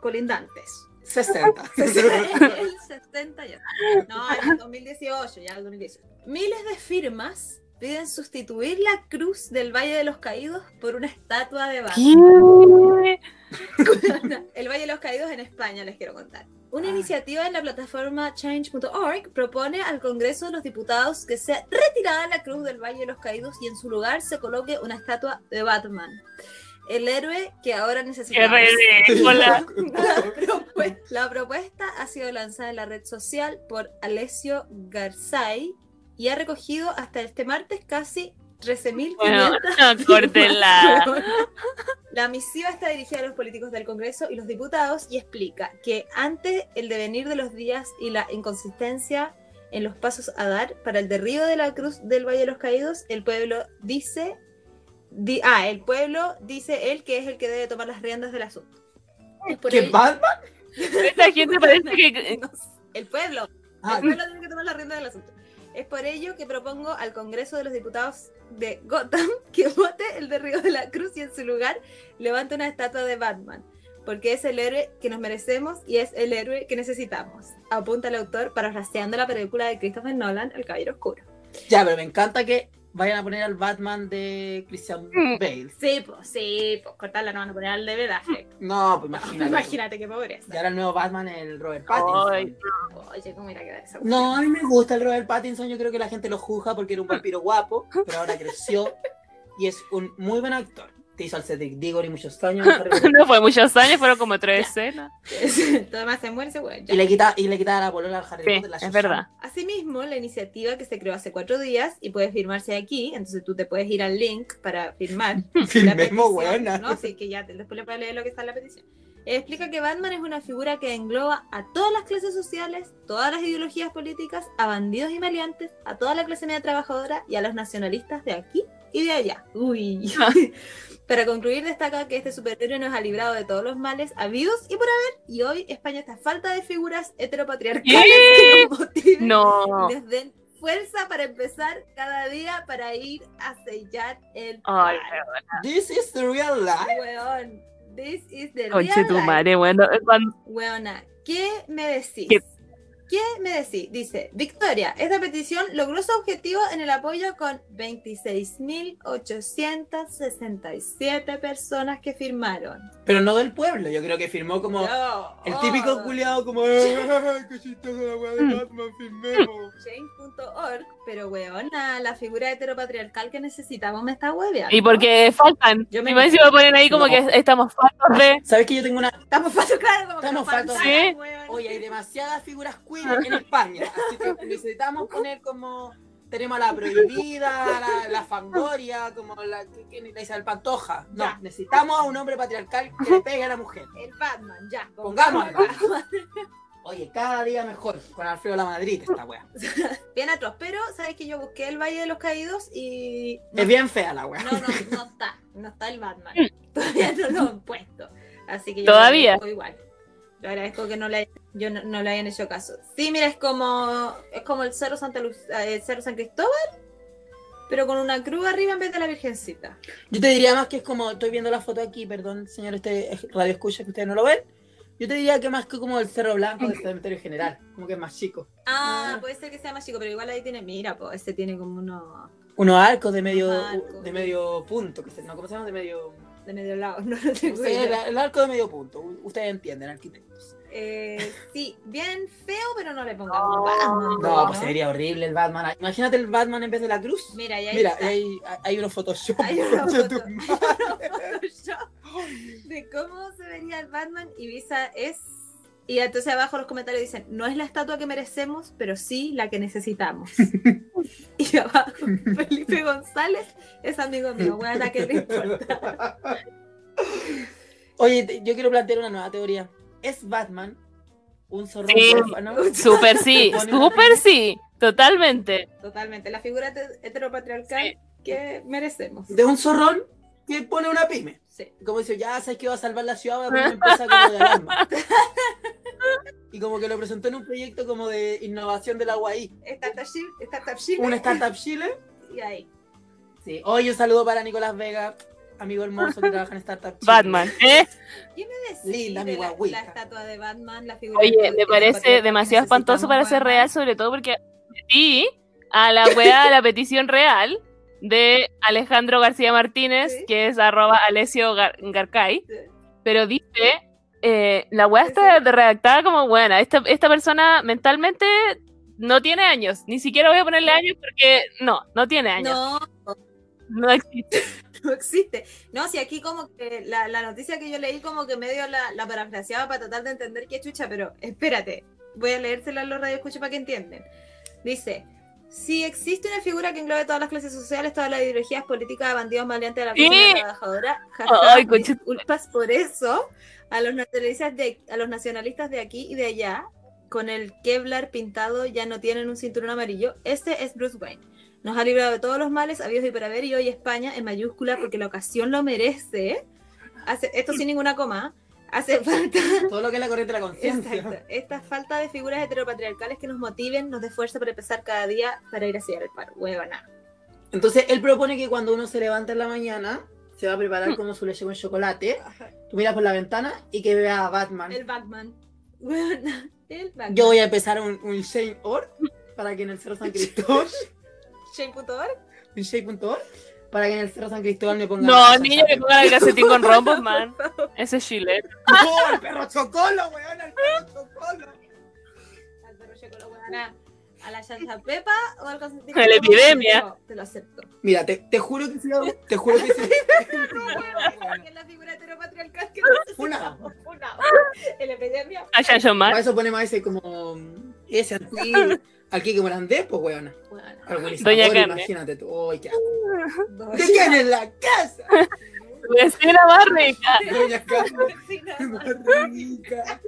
colindantes. 60. el 60 ya. No, el 2018, ya el 2018. Miles de firmas piden sustituir la cruz del Valle de los Caídos por una estatua de Batman. ¿Qué? De los Caídos en España, les quiero contar. Una Ah. iniciativa en la plataforma change.org propone al Congreso de los Diputados que sea retirada la cruz del Valle de los Caídos y en su lugar se coloque una estatua de Batman. El héroe que ahora propue- la propuesta ha sido lanzada en la red social por Alessio Garzai y ha recogido hasta este martes casi 13.500 Bueno, no, córtenla. La misiva está dirigida a los políticos del Congreso y los diputados y explica que ante el devenir de los días y la inconsistencia en los pasos a dar para el derribo de la cruz del Valle de los Caídos, el pueblo dice, di- ah, el pueblo dice él que es el que debe tomar las riendas del asunto. Es por ¿Qué ello- Batman? Esta gente parece que. El pueblo, Ah, el pueblo tiene que tomar las riendas del asunto. Es por ello que propongo al Congreso de los Diputados de Gotham que vote el derribo de la cruz y en su lugar levante una estatua de Batman, porque es el héroe que nos merecemos y es el héroe que necesitamos, apunta el autor parafraseando la película de Christopher Nolan, El Caballero Oscuro. Ya, pero me encanta que vayan a poner al Batman de Christian Mm. Bale. Sí, pues, sí, pues cortarla no van a poner al de Ben Affleck. No, pues imagínate. Imagínate qué pobreza. Y ahora el nuevo Batman es el Robert Pattinson. Ay, Oye, ¿cómo irá a quedar esa No, a mí me gusta el Robert Pattinson. Yo creo que la gente lo juzga porque era un vampiro guapo, pero ahora creció y es un muy buen actor. Te hizo al Cedric Diggory muchos años. No fue muchos años, fueron como tres escenas. Todo más se muere, se muere. ya. y le quita y le quita la polola al Harry Sí, Potter. la es verdad. Asimismo, la iniciativa que se creó hace cuatro días y puede firmarse aquí, entonces tú te puedes ir al link para firmar. Firmemos, weona. No, sí, que ya después le puedes leer lo que está en la petición. Explica que Batman es una figura que engloba a todas las clases sociales, todas las ideologías políticas, a bandidos y maleantes, a toda la clase media trabajadora y a los nacionalistas de aquí y de allá. Uy. Para concluir, destaca que este superhéroe nos ha librado de todos los males habidos y por haber, y hoy España está a falta de figuras heteropatriarcales que nos motiven No. les den fuerza para empezar cada día para ir a sellar el. This is the real life. Weón, this is the conche real tu life. madre, bueno. Cuando, Weona, ¿qué me decís? ¿Qué? ¿Qué? me decís? Dice, Victoria, esta petición logró su objetivo en el apoyo con 26.867 personas que firmaron. Pero no del pueblo. Yo creo que firmó como No, el típico oh, culiado como "Ay, qué chistosa la weá de Batman, firmemos. Change.org, pero weona, la figura heteropatriarcal que necesitamos me está hueveando. y porque faltan. Yo me- encima ponen ahí como No. que estamos faltos de. ¿Sabes que yo tengo una Estamos faltos, claro, como que Estamos faltan, faltos. Sí. Oye, hay demasiadas figuras queer en España, así que necesitamos poner como tenemos a la prohibida, la, la fangoria, como la que la Isabel Pantoja. No, Ya. necesitamos a un hombre patriarcal que le pegue a la mujer. El Batman, ya. Batman. Oye, cada día mejor con Alfredo La Madrid esta wea. Bien atroz, pero sabes que yo busqué el Valle de los Caídos y no, Es bien fea la wea. no, no, no está, no está el Batman. Todavía no lo han puesto. Así que yo Todavía. igual. Yo agradezco que no le, yo no, no le hayan hecho caso. Sí, mira, es como es como el Cerro Santa Luz, eh, el Cerro San Cristóbal, pero con una cruz arriba en vez de la Virgencita. Yo te diría más que es como, estoy viendo la foto aquí, perdón, señor, este es radio escucha que ustedes no lo ven. Yo te diría que más que como el Cerro Blanco del Cementerio General, como que es más chico. Ah, Ah. puede ser que sea más chico, pero igual ahí tiene, mira, pues este tiene como unos Unos arcos de medio, arcos. de medio punto, que se, no, ¿cómo se llama? De medio de medio lado, no lo tengo No el, arco de medio punto. Ustedes entienden, arquitectos. Eh, sí, bien feo, pero no le No. pongamos Batman. No, pues sería horrible el Batman. Imagínate el Batman en vez de la cruz. Mira, y ahí Mira, está. hay, hay unos Photoshop. Hay madre. Photoshop de cómo se vería el Batman y Visa es. Y entonces abajo los comentarios dicen, no es la estatua que merecemos, pero sí la que necesitamos. y abajo, Felipe González es amigo mío, bueno, ¿a qué le importa? Oye, te- yo quiero plantear una nueva teoría. ¿Es Batman un zorro Sí. huérfano? Súper sí, súper sí, totalmente. Totalmente, la figura te- heteropatriarcal Sí. que merecemos. De un zorrón que pone una pyme. Sí. Como dice, ya sabes que va a salvar la ciudad, voy a poner una empresa como de alarma. Y como que lo presentó en un proyecto como de innovación de la UAI. Startup Chile, Startup Chile, Un Startup Chile. y ahí. Sí. Hoy un saludo para Nicolás Vega, amigo hermoso que trabaja en Startup Chile. Batman, ¿eh? ¿Qué me decís Linda, de la, la estatua de Batman, la figura Oye, me parece demasiado espantoso para ser real, sobre todo porque metí a la wea de la petición real de Alejandro García Martínez, Sí. que es arroba Alessio Gar- Garcay, Sí. pero dice, eh, la wea está redactada como, buena, esta, esta persona mentalmente no tiene años, ni siquiera voy a ponerle años porque no, no tiene años, No, no existe. no existe. No, si aquí como que la, la noticia que yo leí como que medio la, la parafraseaba para tratar de entender qué chucha, pero espérate, voy a leérsela a los radioescuchos para que entienden. Dice, si existe una figura que englobe todas las clases sociales, todas las ideologías políticas, bandidos maleantes de la Sí. clase trabajadora, Ay, disculpas por eso a los nacionalistas de a los nacionalistas de aquí y de allá con el Kevlar pintado ya no tienen un cinturón amarillo. Este es Bruce Wayne. Nos ha librado de todos los males, habidos y por haber, y hoy España en mayúscula porque la ocasión lo merece. Hace, esto sin ninguna coma. Hace falta Todo lo que es la corriente de la conciencia. Exacto. Esta falta de figuras heteropatriarcales que nos motiven, nos dé fuerza para empezar cada día para ir hacia el paro. Huevona. Entonces, él propone que cuando uno se levanta en la mañana, se va a preparar como su leche con chocolate. Tú miras por la ventana y que vea a Batman. El Batman. Huevona. El Batman. Yo voy a empezar un, un Shane Org para que en el Cerro San Cristóbal, Shane.org. un Shane.org, para que en el Cerro San Cristóbal me pongan. No, niño, que pongan el calcetín con rombos, man. Ese es chile. ¡Oh, el perro chocolo, weón! ¡El perro chocolo! Al perro Chocolo, huevona. A la Santa Pepa o al consentimiento. A la epidemia. Te lo acepto. Mira, te, te juro que si hago- te juro que si Que es la figura heteropatriarcal que Una. necesitamos. Una. El epidemia. A Yayo Para eso ponemos ese como. Ese aquí. Aquí que Morandés, pues, weón. Huevona. Doña Carmen. imagínate tú. ¡Ay, qué asco! Dos. ¿De quién es la casa? Vecina más rica. Doña Carmen. Vecina. más rica.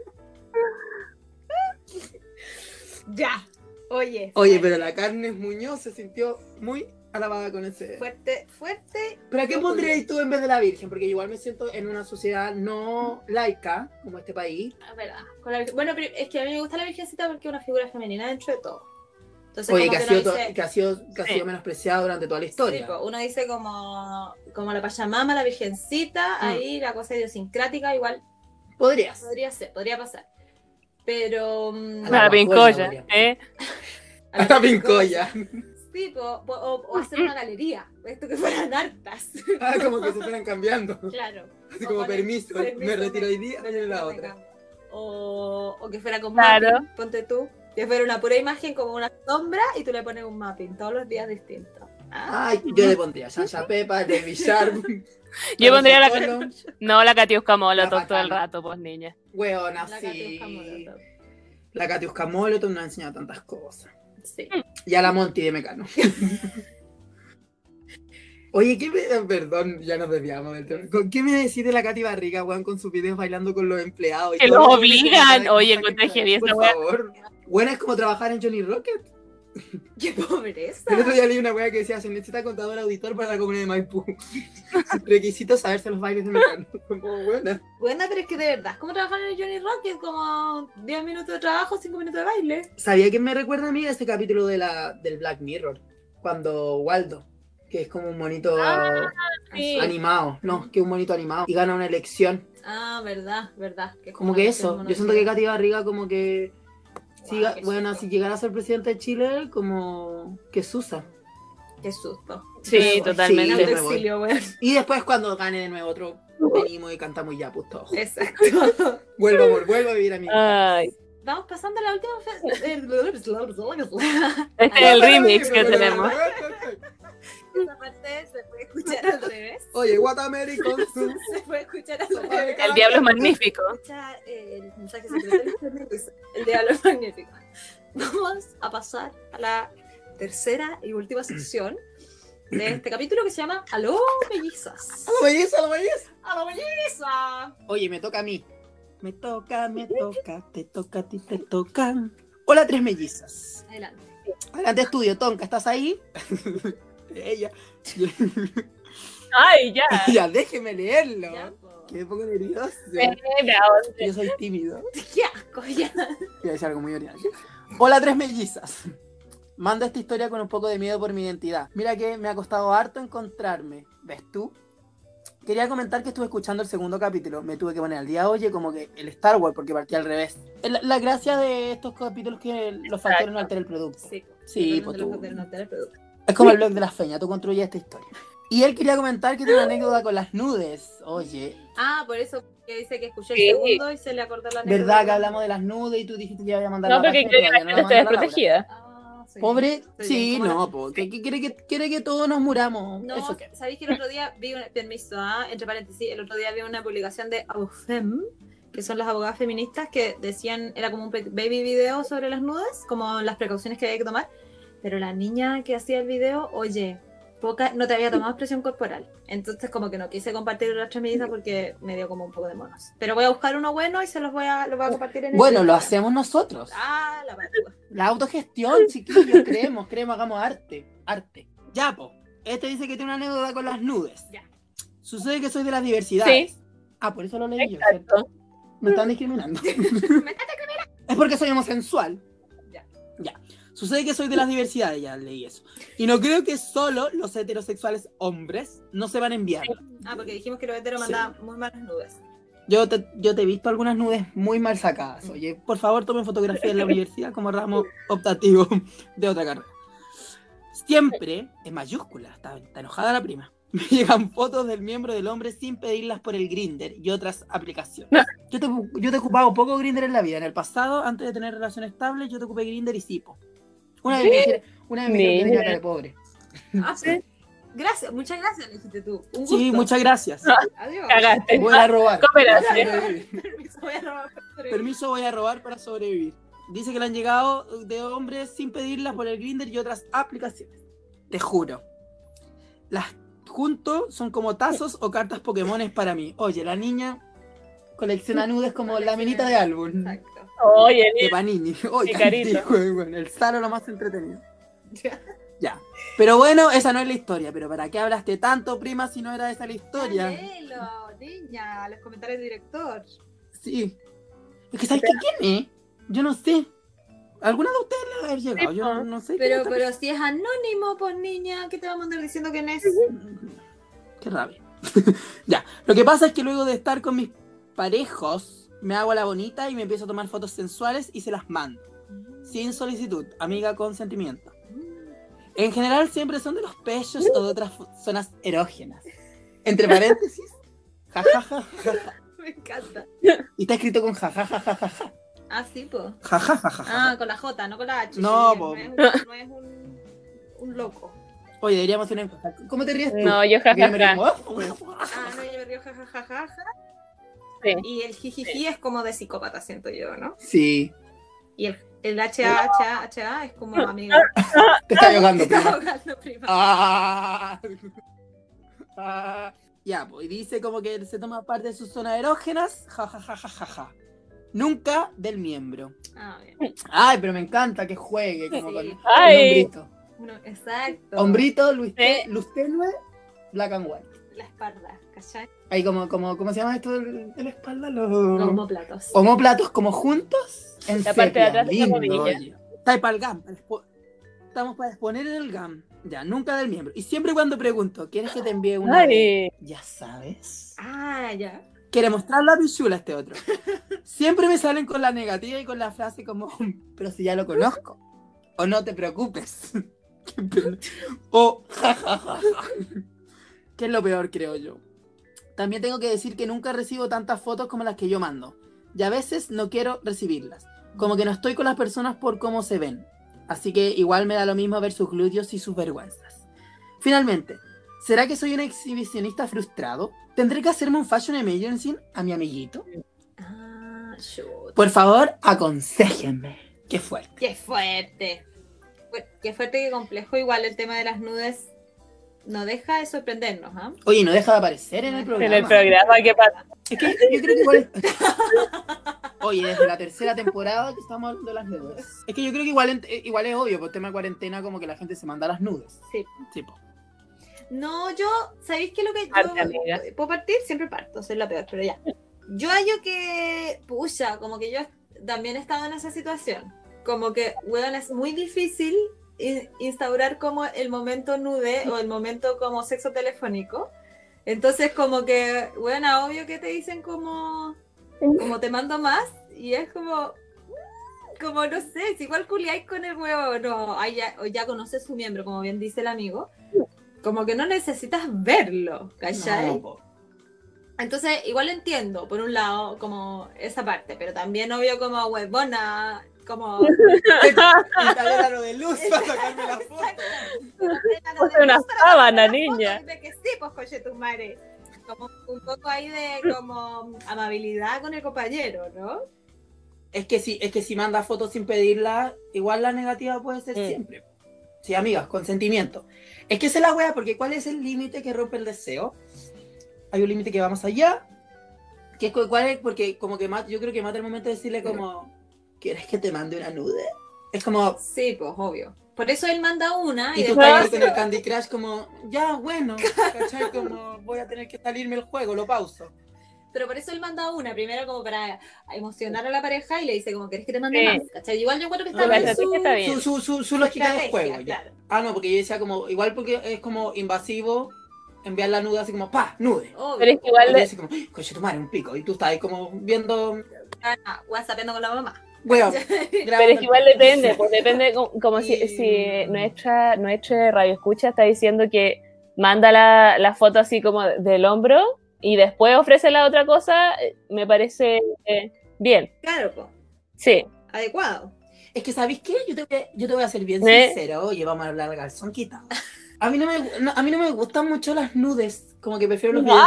Ya. Oye. Oye, pero la carne Muñoz se sintió muy alabada con ese. Fuerte, fuerte. ¿Pero a qué pondrías tú en vez de la Virgen? Porque igual me siento en una sociedad no laica, como este país. Ah, verdad. Con la Bueno, pero es que a mí me gusta la Virgencita porque es una figura femenina dentro de todo. Entonces, Oye, que ha, sido dice- que ha sido, que ha Sí. sido menospreciada durante toda la Sí, historia. pues, uno dice como, como la Pachamama, la Virgencita, Mm. ahí la cosa idiosincrática, igual Podrías. podría ser, podría pasar. Pero. mm, A A la pincoya, ¿eh? A la pincoya. Sí, o, o hacer una galería. Esto que fueran hartas. Ah, como que se fueran cambiando. claro. Así O como permiso, permiso, me retiro hoy día, mañana la otra. O, o que fuera con Claro. mapping, ponte tú. Que fuera una pura imagen como una sombra y tú le pones un mapping todos los días distintos. Ah, Ay, yo le pondría Sasha Pepa, Baby Sharp. Yo pondría la. No, la Katiuska Molotov todo el rato, pues niña. Weona, la sí. La Katiuska Molotov nos ha enseñado tantas cosas. Sí. Y a la Monty de Mecano. Oye, ¿qué me... Perdón, ya nos desviamos del tema. ¿Con ¿Qué me decís de la Katy Barriga, weón, con sus videos bailando con los empleados? y Que los obligan. Oye, encontré heavy esa Por favor. Buena es como trabajar en Johnny Rocket. ¡Qué pobreza! El otro día leí una weá que decía, se necesita contador auditor para la comunidad de Maipú. Requisito saberse los bailes de Mecano. Como buena. Buena, pero es que de verdad, es como trabajar en el Johnny Rocket, como 10 minutos de trabajo, 5 minutos de baile. ¿Sabía que me recuerda a mí ese capítulo de la, del Black Mirror? Cuando Waldo, que es como un monito Ah, sí. animado, no, que es un monito animado, y gana una elección. Ah, verdad, verdad. es Como que eso, yo siento que. Katy Barriga como que... si bueno, susto. si llegara a ser presidente de Chile, como que Susa. Qué susto. Sí, Sí, totalmente. me voy. exilio, weón. Y después cuando gane de nuevo otro venimos y cantamos ya, pues todos. Exacto. Vuelvo, amor, vuelvo a vivir a mi Ay, Vamos pasando a la última fe- eh, este es el remix que tenemos. Esa parte se puede escuchar al revés. Oye, what American Se puede escuchar al revés. El diablo es magnífico. Eh, el mensaje secreto de Luisa. El diablo es magnífico. Vamos a pasar a la tercera y última sección de este capítulo que se llama Aló, mellizas. ¡A la belleza, a la belleza! ¡Aló, melliza! Oye, me toca a mí. Me toca, me toca, te toca, a ti te toca. Hola, tres mellizas. Adelante. Adelante, estudio, Tonka, ¿estás ahí? Ella. Ay, ya. ya, déjeme leerlo. Ya. Qué poco nervioso. Yo soy tímido. ¡Qué asco! Ya. Voy a decir algo muy ordinario. Hola, tres mellizas. Mando esta historia con un poco de miedo por mi identidad. Mira que me ha costado harto encontrarme. ¿Ves tú? Quería comentar que estuve escuchando el segundo capítulo. Me tuve que poner al día, oye, como que el Star Wars, porque partí al revés. La, la gracia de estos capítulos que los factores no alteran el producto. Sí, Sí, pues tú. que te nota el producto. Es como el blog de la feña, tú construyes esta historia. Y él quería comentar que tiene una anécdota con las nudes. Oye, Ah, por eso que dice que escuchó Sí. el segundo y se le acordó la anécdota. ¿verdad que hablamos de las nudes y tú dijiste que iba a mandar No, la porque creo que la no gente Laura? desprotegida. Ah, sí. Pobre, sí, bien, ¿cómo no, po, que, que quiere, que quiere que todos nos muramos. No, Eso qué. ¿sabéis que el otro día vi un permiso, ah? entre paréntesis, el otro día vi una publicación de Abofem, que son las abogadas feministas que decían, era como un baby video sobre las nudes, como las precauciones que había que tomar, pero la niña que hacía el video, oye, poca, no te había tomado expresión corporal, entonces como que no quise compartir las medidas porque me dio como un poco de monos, pero voy a buscar uno bueno y se los voy a, los voy a compartir en el Bueno, lo hacemos nosotros. Ah, la patúa. La autogestión, chiquillos, creemos, creemos, hagamos arte. Arte. Ya, po. Este dice que tiene una anécdota con las nudes. Ya. Sucede que soy de las diversidades. Sí. Ah, por eso lo leí yo, ¿cierto? Exacto. Me están discriminando. Me es porque soy homosexual. Sucede que soy de las diversidades, ya leí eso. Y no creo que solo los heterosexuales hombres no se van a enviar. Ah, porque dijimos que los heteros Sí. mandaban muy malas nudes. Yo te, yo te he visto algunas nudes muy mal sacadas. Oye, por favor, tomen fotografía en la universidad como ramo optativo de otra carrera. Siempre, en mayúsculas, está, está enojada la prima. Me llegan fotos del miembro del hombre sin pedirlas por el Grinder y otras aplicaciones. Yo te, yo te he ocupado poco Grinder en la vida. En el pasado, antes de tener relaciones estables, yo te ocupé Grinder y Sipo. Una vez me dijeron, una vez me dijeron que tenía Mira. cara de pobre. Ah, sí. Gracias, muchas gracias, le dijiste tú. Un gusto. Sí, muchas gracias. Adiós. Cagaste. Voy a robar. Permiso, voy a robar. Permiso, voy a robar para sobrevivir. Dice que le han llegado de hombres sin pedirlas por el Grinder y otras aplicaciones. Te juro. Las junto son como tazos o cartas Pokémones para mí. Oye, la niña colecciona nudes como la minita de álbum. Exacto. Oye, De Panini. Oye, bueno, el Salo lo más entretenido. Ya. Ya. Pero bueno, esa no es la historia. Pero ¿para qué hablaste tanto, prima, si no era esa la historia? Léelo, niña, los comentarios del director. Sí. Es que ¿sabes qué? ¿Quién es? Yo no sé. ¿Alguna de ustedes le haber llegado? Yo no, sé. Pero, pero si es anónimo, pues niña, ¿qué te va a mandar diciendo quién es? Qué rabia. ya. Lo que pasa es que luego de estar con mis parejos, me hago la bonita y me empiezo a tomar fotos sensuales y se las mando. Sin solicitud, amiga con sentimiento. En general siempre son de los pechos o de otras zonas erógenas. Entre paréntesis, jajaja. Me encanta. Y está escrito con jajajajaja. Ah, sí, pues. Jajajaja. Ah, con la J, no con la H. No, sí, po. no es, un, no es un, un loco. Oye, deberíamos hacer una encuesta. ¿Cómo te ríes tú? No, yo jajaja. Ah, no, yo me río jajajaja. Sí. Y el jijiji es como de psicópata, siento yo, ¿no? Sí, Y el, el HA, HA, HA es como amigo. te está ahogando, Está prima. ahogando, prima. Ah. Ah. Ya, pues y dice como que se toma parte de sus zonas erógenas. Ja, ja, ja, ja, ja, ja. Nunca del miembro. Ah, bien. Ay, pero me encanta que juegue como Sí. con el hombrito. Uno, exacto. Hombrito, luz tenue, black and white. La espalda, ¿cachai? Ahí como, como, ¿cómo se llama esto de la espalda? Los Los homoplatos. homóplatos como juntos. En La parte de sepia. atrás de Lindo. Está ahí para el GAM. Estamos para exponer en el GAM. Ya, nunca del miembro. Y siempre cuando pregunto, ¿quieres que te envíe una? Ay, Ya sabes. Ah, ya. Quiere mostrar la pichula este otro. Siempre me salen con la negativa y con la frase como, pero si ya lo conozco. O no te preocupes. o jajaja. ¿Qué es lo peor, creo yo? También tengo que decir que nunca recibo tantas fotos como las que yo mando. Y a veces no quiero recibirlas. Como que no estoy con las personas por cómo se ven. Así que igual me da lo mismo ver sus glúteos y sus vergüenzas. Finalmente, ¿será que soy un exhibicionista frustrado? ¿Tendré que hacerme un fashion emergency a mi amiguito? Ah, shoot. Por favor, aconsejenme. Qué fuerte. Qué fuerte. Fu- Qué fuerte, qué complejo. Igual el tema de las nudes no deja de sorprendernos, ¿ah? Oye, no deja de aparecer en el En programa. el programa, ¿qué pasa? Es que yo creo que igual. Oye, desde la tercera temporada que estamos hablando de las nudes. Es que yo creo que igual, en- eh, igual es obvio, por tema de cuarentena, como que la gente se manda las nudes. Sí. Sí, po. No, yo, ¿sabéis qué es lo que Parte, yo amiga. puedo partir? Siempre parto, soy la peor, pero ya. Yo hallo que, pucha, como que yo también he estado en esa situación. Como que, weón, es muy difícil instaurar como el momento nude o el momento como sexo telefónico. Entonces, como que, weón, obvio que te dicen como, como te mando más y es como, mm, como no sé, si igual culiáis con el huevo no, ay, ya, o ya conoces su miembro, como bien dice el amigo, como que no necesitas verlo, ¿cachai? No. Entonces, igual entiendo, por un lado, como esa parte, pero también obvio como huevona, como... Instalar lo de luz para sacarme la foto. Puse una sábana, niña. De que sí, pues coche tu madre. Como un poco ahí de como amabilidad con el compañero, ¿no? Es que si, es que si manda fotos sin pedirla, igual la negativa puede ser Mm. siempre. Sí, amigas, consentimiento. Es que esa es la wea, porque ¿cuál es el límite que rompe el deseo? Hay un límite que va más allá. Que cuál es, porque como que mata, yo creo que mata el momento de decirle como, ¿quieres que te mande una nude? Es como, Sí, pues obvio. Por eso él manda una y, y tú estás con el Candy Crush como, ya, bueno, ¿cachai? Como, voy a tener que salirme el juego, lo pauso. Pero por eso él manda una, primero como para emocionar a la pareja y le dice como, ¿querés que te mande Sí. más? ¿Cachai? Igual yo encuentro que No, está la bien su, está bien. Su, su, su, su lógica de estrategia, juego, claro. Ah, no, porque yo decía como, igual porque es como invasivo enviar la nude así como, pa, nude. Obvio. Pero es que igual Y de- así como, coche, tu madre, un pico. Y tú estás ahí como viendo, Ah, whatsappeando con la mamá. Weón, Pero es que igual depende, pues depende como, si, Y- si nuestra, nuestra radio escucha está diciendo que manda la, la foto así como del hombro y después ofrece la otra cosa, eh, me parece eh, bien. Claro, pues. Sí, Adecuado. Es que, ¿sabéis qué? Yo te, voy a- yo te voy a ser bien ¿Eh? sincero. Oye, vamos a hablar de calzón quitado. A mí no me, no, a mí no me gustan mucho las nudes. Como que prefiero los videos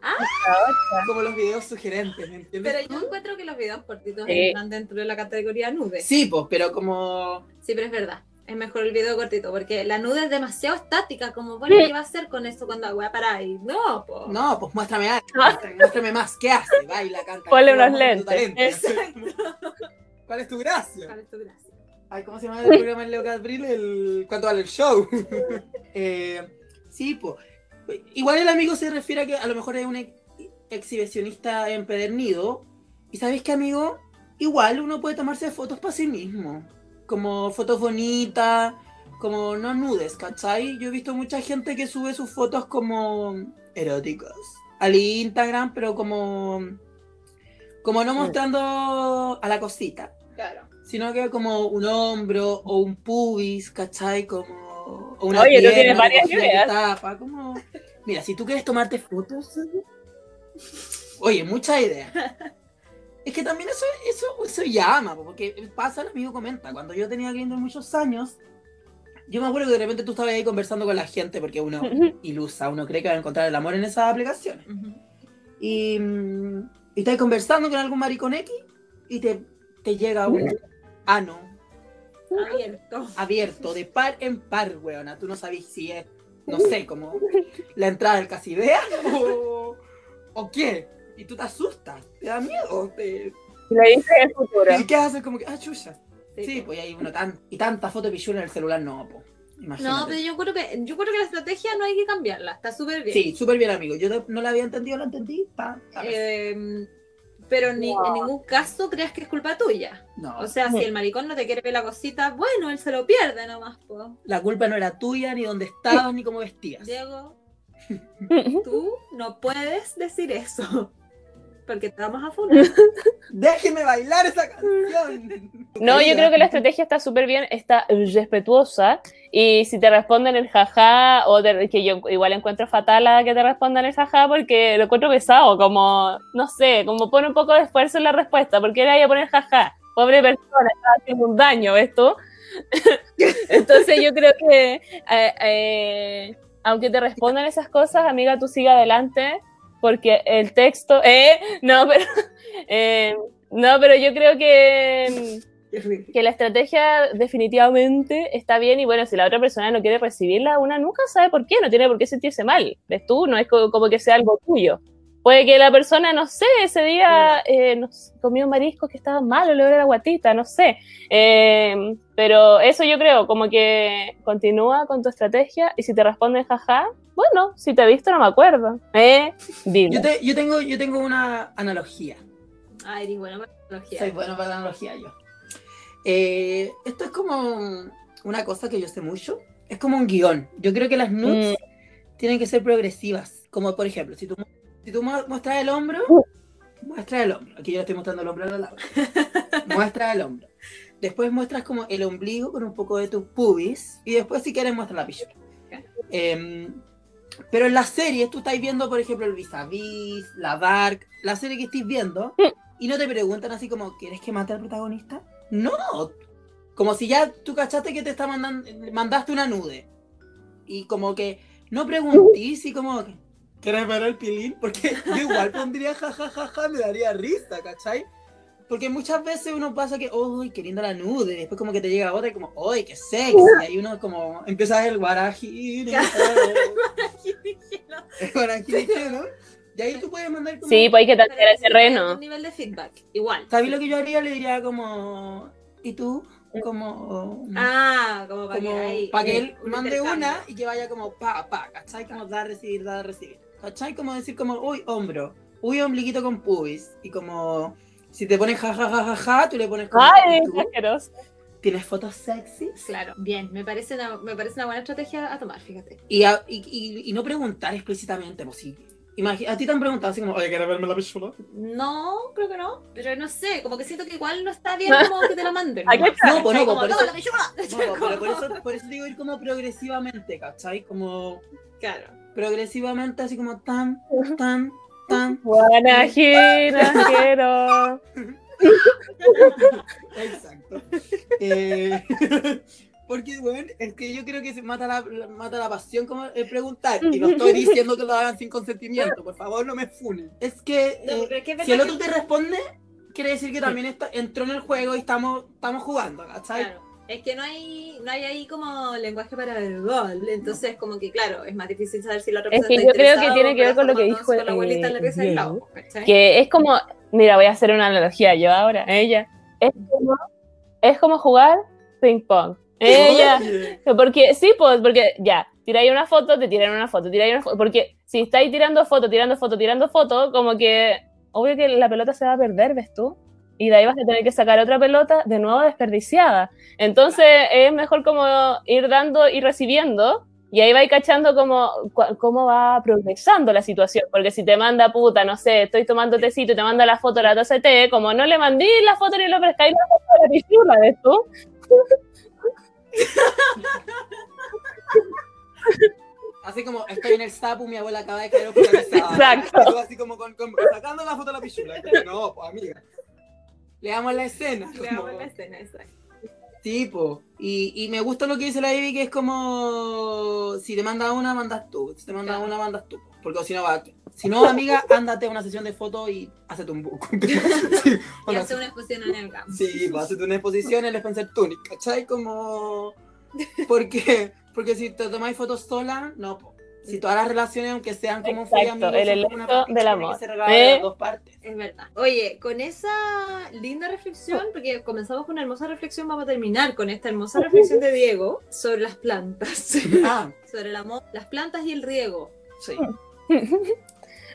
cortitos, como los videos sugerentes, ¿me entiendes? Pero yo encuentro que los videos cortitos Sí. entran dentro de la categoría nude. Sí, pues, pero como... Sí, pero es verdad. Es mejor el video cortito, porque la nude es demasiado estática, como, bueno, ¿qué va a hacer con esto cuando voy a parar ahí? No, po. No, pues muéstrame algo, muéstrame, muéstrame más. ¿Qué hace? Baila, canta. Ponle unos lentes. talento. ¿Cuál es tu gracia? ¿Cuál es tu gracia? Ay, ¿cómo se llama el programa en Leo Cabril? El... ¿Cuánto vale el show? eh, sí, pues. Igual el amigo se refiere a que a lo mejor es un ex- exhibicionista empedernido. ¿Y sabes qué, amigo? Igual uno puede tomarse fotos para sí mismo. Como fotos bonitas, como no nudes, ¿cachai? Yo he visto mucha gente que sube sus fotos como eróticas al Instagram, pero como... Como no mostrando a la cosita Claro. sino que como un hombro o un pubis, ¿cachai? Como o una Oye, tú tienes varias ideas. como mira, si tú quieres tomarte fotos, oye, mucha idea. Es que también eso, eso, eso llama, po, porque pasa, el amigo comenta, cuando yo tenía Grindr muchos años, yo me acuerdo que de repente tú estabas ahí conversando con la gente, porque uno ilusa, uno cree que va a encontrar el amor en esas aplicaciones. Y, y estás conversando con algún maricón X y te, te llega un ano Abierto. abierto, de par en par, weona. Tú no sabes si es, no sé, como la entrada del casidea o, o qué. Y tú te asustas, te da miedo. Te... le dice el futuro. ¿Y qué haces? Como que, ah, chucha. Sí, Sí, pues hay uno tan, y tanta foto de pichula en el celular, no, po. Imagínate. No, pero yo creo que yo creo que la estrategia no hay que cambiarla, está súper bien. Sí, súper bien, amigo. Yo no- la había entendido, la entendí. Perfecto. Eh, pero ni, Wow. en ningún caso creas que es culpa tuya. no, O sea, si el maricón no te quiere ver la cosita, bueno, él se lo pierde nomás, po. la culpa no era tuya, ni dónde estabas, ni cómo vestías. Diego, tú no puedes decir eso. Porque te vamos a funar. Déjeme bailar esa canción. No, yo creo que la estrategia está súper bien, está respetuosa. Y si te responden el jaja, o de- que yo igual encuentro fatal a que te respondan el jaja porque lo encuentro pesado, como, no sé, como pone un poco de esfuerzo en la respuesta, porque le vaya a poner jaja. Pobre persona, está haciendo un daño, ¿ves tú? Entonces yo creo que, eh, eh, aunque te respondan esas cosas, amiga, tú sigue adelante, porque el texto, eh, no, pero, eh, no, pero yo creo que que la estrategia definitivamente está bien y bueno, si la otra persona no quiere recibirla, una nunca sabe por qué, no tiene por qué sentirse mal, ¿ves tú? No es co- como que sea algo tuyo. Puede que la persona, no sé, ese día eh, no sé, comió mariscos que estaban malos, le la guatita, no sé. Eh, pero eso yo creo, como que continúa con tu estrategia y si te responden jaja, bueno, si te he visto no me acuerdo. Eh, dilo. Yo, te- yo tengo, yo tengo una analogía. Ay, eres buena para la tecnología. Soy bueno para la analogía yo. Eh, esto es como una cosa que yo sé mucho. Es como un guion. Yo creo que las nudes tienen que ser progresivas. Como por ejemplo, si tú, si tú mu- muestras el hombro, muestra el hombro. Aquí yo le estoy mostrando el hombro a la Laura. Muestra el hombro. Después muestras como el ombligo con un poco de tus pubis. Y después si quieres muestra la pichula. Em, pero en las series tú estás viendo, por ejemplo, el Vis a Vis, la Dark, la serie que estés viendo, y no te preguntan así como, ¿quieres que mate al protagonista? No. Como si ya tú cachaste que te está mandando, mandaste una nude. Y como que no preguntís y como, que, ¿quieres ver el pilín? Porque yo igual pondría jajajaja, me daría risa, ¿cachai? Porque muchas veces uno pasa que, uy, qué linda la nude, y después como que te llega otra y como, uy, qué sexy, y ahí uno como empieza el guarají, el guarají, ¿no? Y ahí tú puedes mandar como... Sí, pues hay que tantear el hay terreno. Un nivel de feedback, igual. ¿Sabes lo que yo haría? Le diría como, ¿y tú? Como... Ah, como para que, como ahí, para que eh, él un mande una y que vaya como pa, pa, ¿cachai? Como dar, recibir, dar, recibir. ¿Cachai? Como decir como, uy, hombro, uy, ombliguito con pubis. Y como, si te pones ja, ja, ja, ja, ja, tú le pones como, Ay, exageros. ¿Tienes fotos sexys? Claro, bien, me parece una, me parece una buena estrategia a tomar, fíjate. Y, a- y, y- y no preguntar explícitamente, pues sí. A ti te han preguntado así como, oye, ¿quieres verme la pichula? No, creo que no, pero no sé, como que siento que igual no está bien como que te la manden. Está. No, pues no, como, por "Toma eso- la pichula". No, pero por eso, por eso digo ir como progresivamente, ¿cachai? Como Claro. progresivamente, así como tan, tan, tan. Guanajinajero. Exacto. Eh, porque, bueno, es que yo creo que se mata la, la- mata la pasión como el preguntar. Y no estoy diciendo que lo hagan sin consentimiento. Por favor, no me funen. Es que No, eh, es que si el otro que- te responde, quiere decir que también está, entró en el juego y estamos, estamos jugando, ¿cachai? Claro. Es que no hay, no hay ahí como lenguaje para el gol, entonces como que claro, es más difícil saber si la otra Es que yo creo que tiene que ver con lo que dijo, eh, lado, ¿cachai? Que es como, mira, voy a hacer una analogía yo ahora, ella. Es como, es como jugar ping pong. Ella, porque sí, pues, porque ya, tiráis una foto, te tiran una foto, tiráis una foto, porque si estáis tirando foto, tirando foto, tirando foto, como que, obvio que la pelota se va a perder, ¿ves tú? Y de ahí vas a tener que sacar otra pelota de nuevo desperdiciada. Entonces es mejor como ir dando y recibiendo, y ahí vais cachando cómo, cómo va progresando la situación, porque si te manda puta, no sé, estoy tomando tecito y te manda la foto de la taza de té, como no le mandí la foto ni le ofrezcáis la foto de la pichula, ¿ves tú? Así como estoy en el sapo, mi abuela acaba de caer hospitalizada. Exacto. Y tú así como con, con- sacando la foto de la pichula. No, pues amiga. Le damos la escena. Le como- hago la escena, exacto. Tipo, y, y me gusta lo que dice la Ivy, que es como si te manda una, mandas tú. Si te manda Claro. una, mandas tú. Porque si no va. Si no, amiga, ándate a una sesión de fotos y hazte un book. sí, Y hace una exposición en el campo. sí, pues hazte una exposición en el Spencer Tunic, ¿cachai? Como. Porque, porque si te tomáis fotos sola, no. Si todas las relaciones, aunque sean como fui Exacto, amigos, el elemento del amor. de ¿Eh? las dos partes. Es verdad. Oye, con esa linda reflexión, porque comenzamos con una hermosa reflexión, vamos a terminar con esta hermosa reflexión de Diego sobre las plantas. Ah, sobre el amor, las plantas y el riego. sí.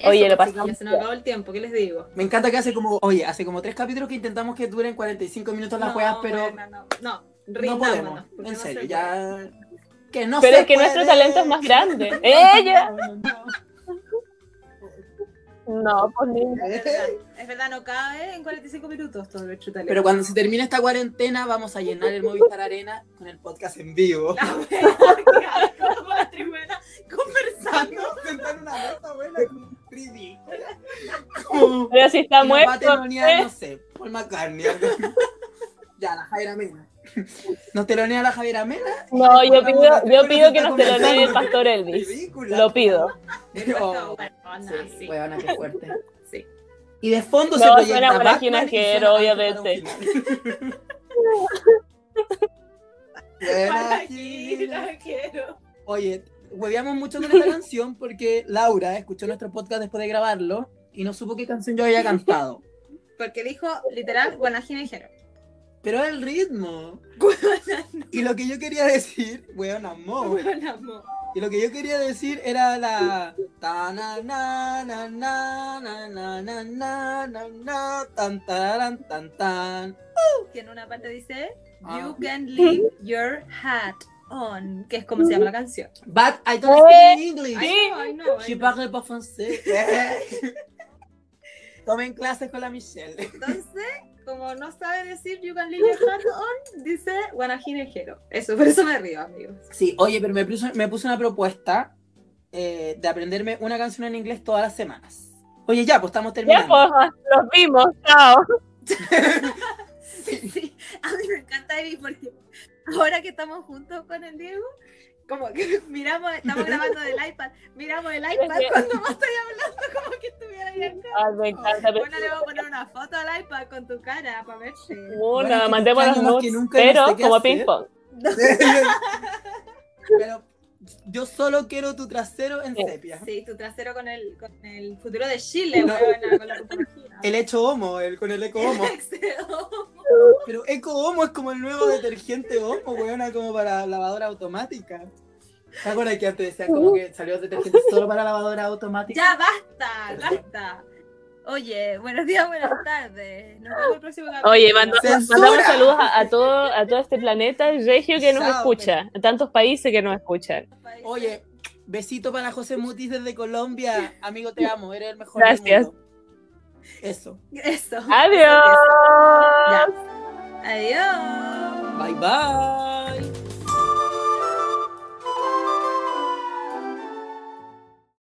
Oye, lo pasamos Se nos acabó el tiempo, ¿qué les digo? Me encanta que hace como, oye, hace como tres capítulos que intentamos que duren 45 minutos las No, juegas, pero bueno, no, no, no podemos. En no serio, se ya. Que no Pero se es que nuestro talento es más grande. ¡Ella! No, no, no. No, pues ni. Es verdad, es verdad, no cabe en 45 minutos todo nuestro teléfono. Pero cuando se termine esta cuarentena, vamos a llenar el Movistar Arena con el podcast en vivo. La wea, con la tribuna conversando. Sentar una mesa, abuela, ridícula. Como- Pero si está muerto. telonear, ¿eh? no sé, Paul McCartney. ya, la Javiera Mena. ¿Nos telonea la Javiera Mena? No, yo pido, yo pido que nos telonee el pastor Elvis. Ridícula. Lo pido. Huevona, sí, sí. huevona, qué fuerte. Sí. Y de fondo No, se proyecta suena Batman suena obviamente. Quiero. Oye, hueveamos mucho con esta canción porque Laura escuchó nuestro podcast después de grabarlo y no supo qué canción yo había cantado. Porque dijo literal Guanajina y Jero. Pero el ritmo. Y lo que yo quería decir, weón, amor. Y lo que yo quería decir era la ta na na na na na na na na na na tan taran tan tan. Que en una parte dice Ah. You can leave your hat on. Que es como se llama la canción. But I don't speak English. Je no. parle pas français. Tomen clases con la Michelle. Entonces, como no sabe decir You can leave your hat on, dice Guanajina y Jero. Eso, por eso me río, amigos. Sí, oye, pero me puse, me puse una propuesta eh, de aprenderme una canción en inglés todas las semanas. Oye, ya, pues estamos Ya, terminando. pues, los vimos. Chao. Sí, sí. A mí me encanta Evi porque ahora que estamos juntos con el Diego, como que miramos, estamos grabando del iPad, miramos el iPad cuando más estoy hablando como que estuviera ahí acá. Ay, me encanta. pero- Bueno, le voy a poner una foto al iPad con tu cara para verte. Una, Bueno, mandemos los extraño más que nudes, nunca, no pero como hacer. ping pong. pero yo solo quiero tu trasero en Sí. sepia. Sí, tu trasero con el, con el futuro de Chile, No. con la. El hecho homo, el con el eco homo. Pero eco homo es como el nuevo detergente homo, weona, como para lavadora automática. ¿Te acuerdas que antes decían como que salió detergente solo para lavadora automática? Ya, basta, basta. Oye, buenos días, buenas tardes. Nos vemos el próximo capítulo. Oye, mandamos saludos a, a todo, a todo este planeta regio que nos Chao, escucha, a tantos países que nos escuchan. Oye, besito para José Mutis desde Colombia. Amigo, te amo, eres el mejor Gracias. del mundo. Eso. Eso. Adiós. Adiós. Bye bye.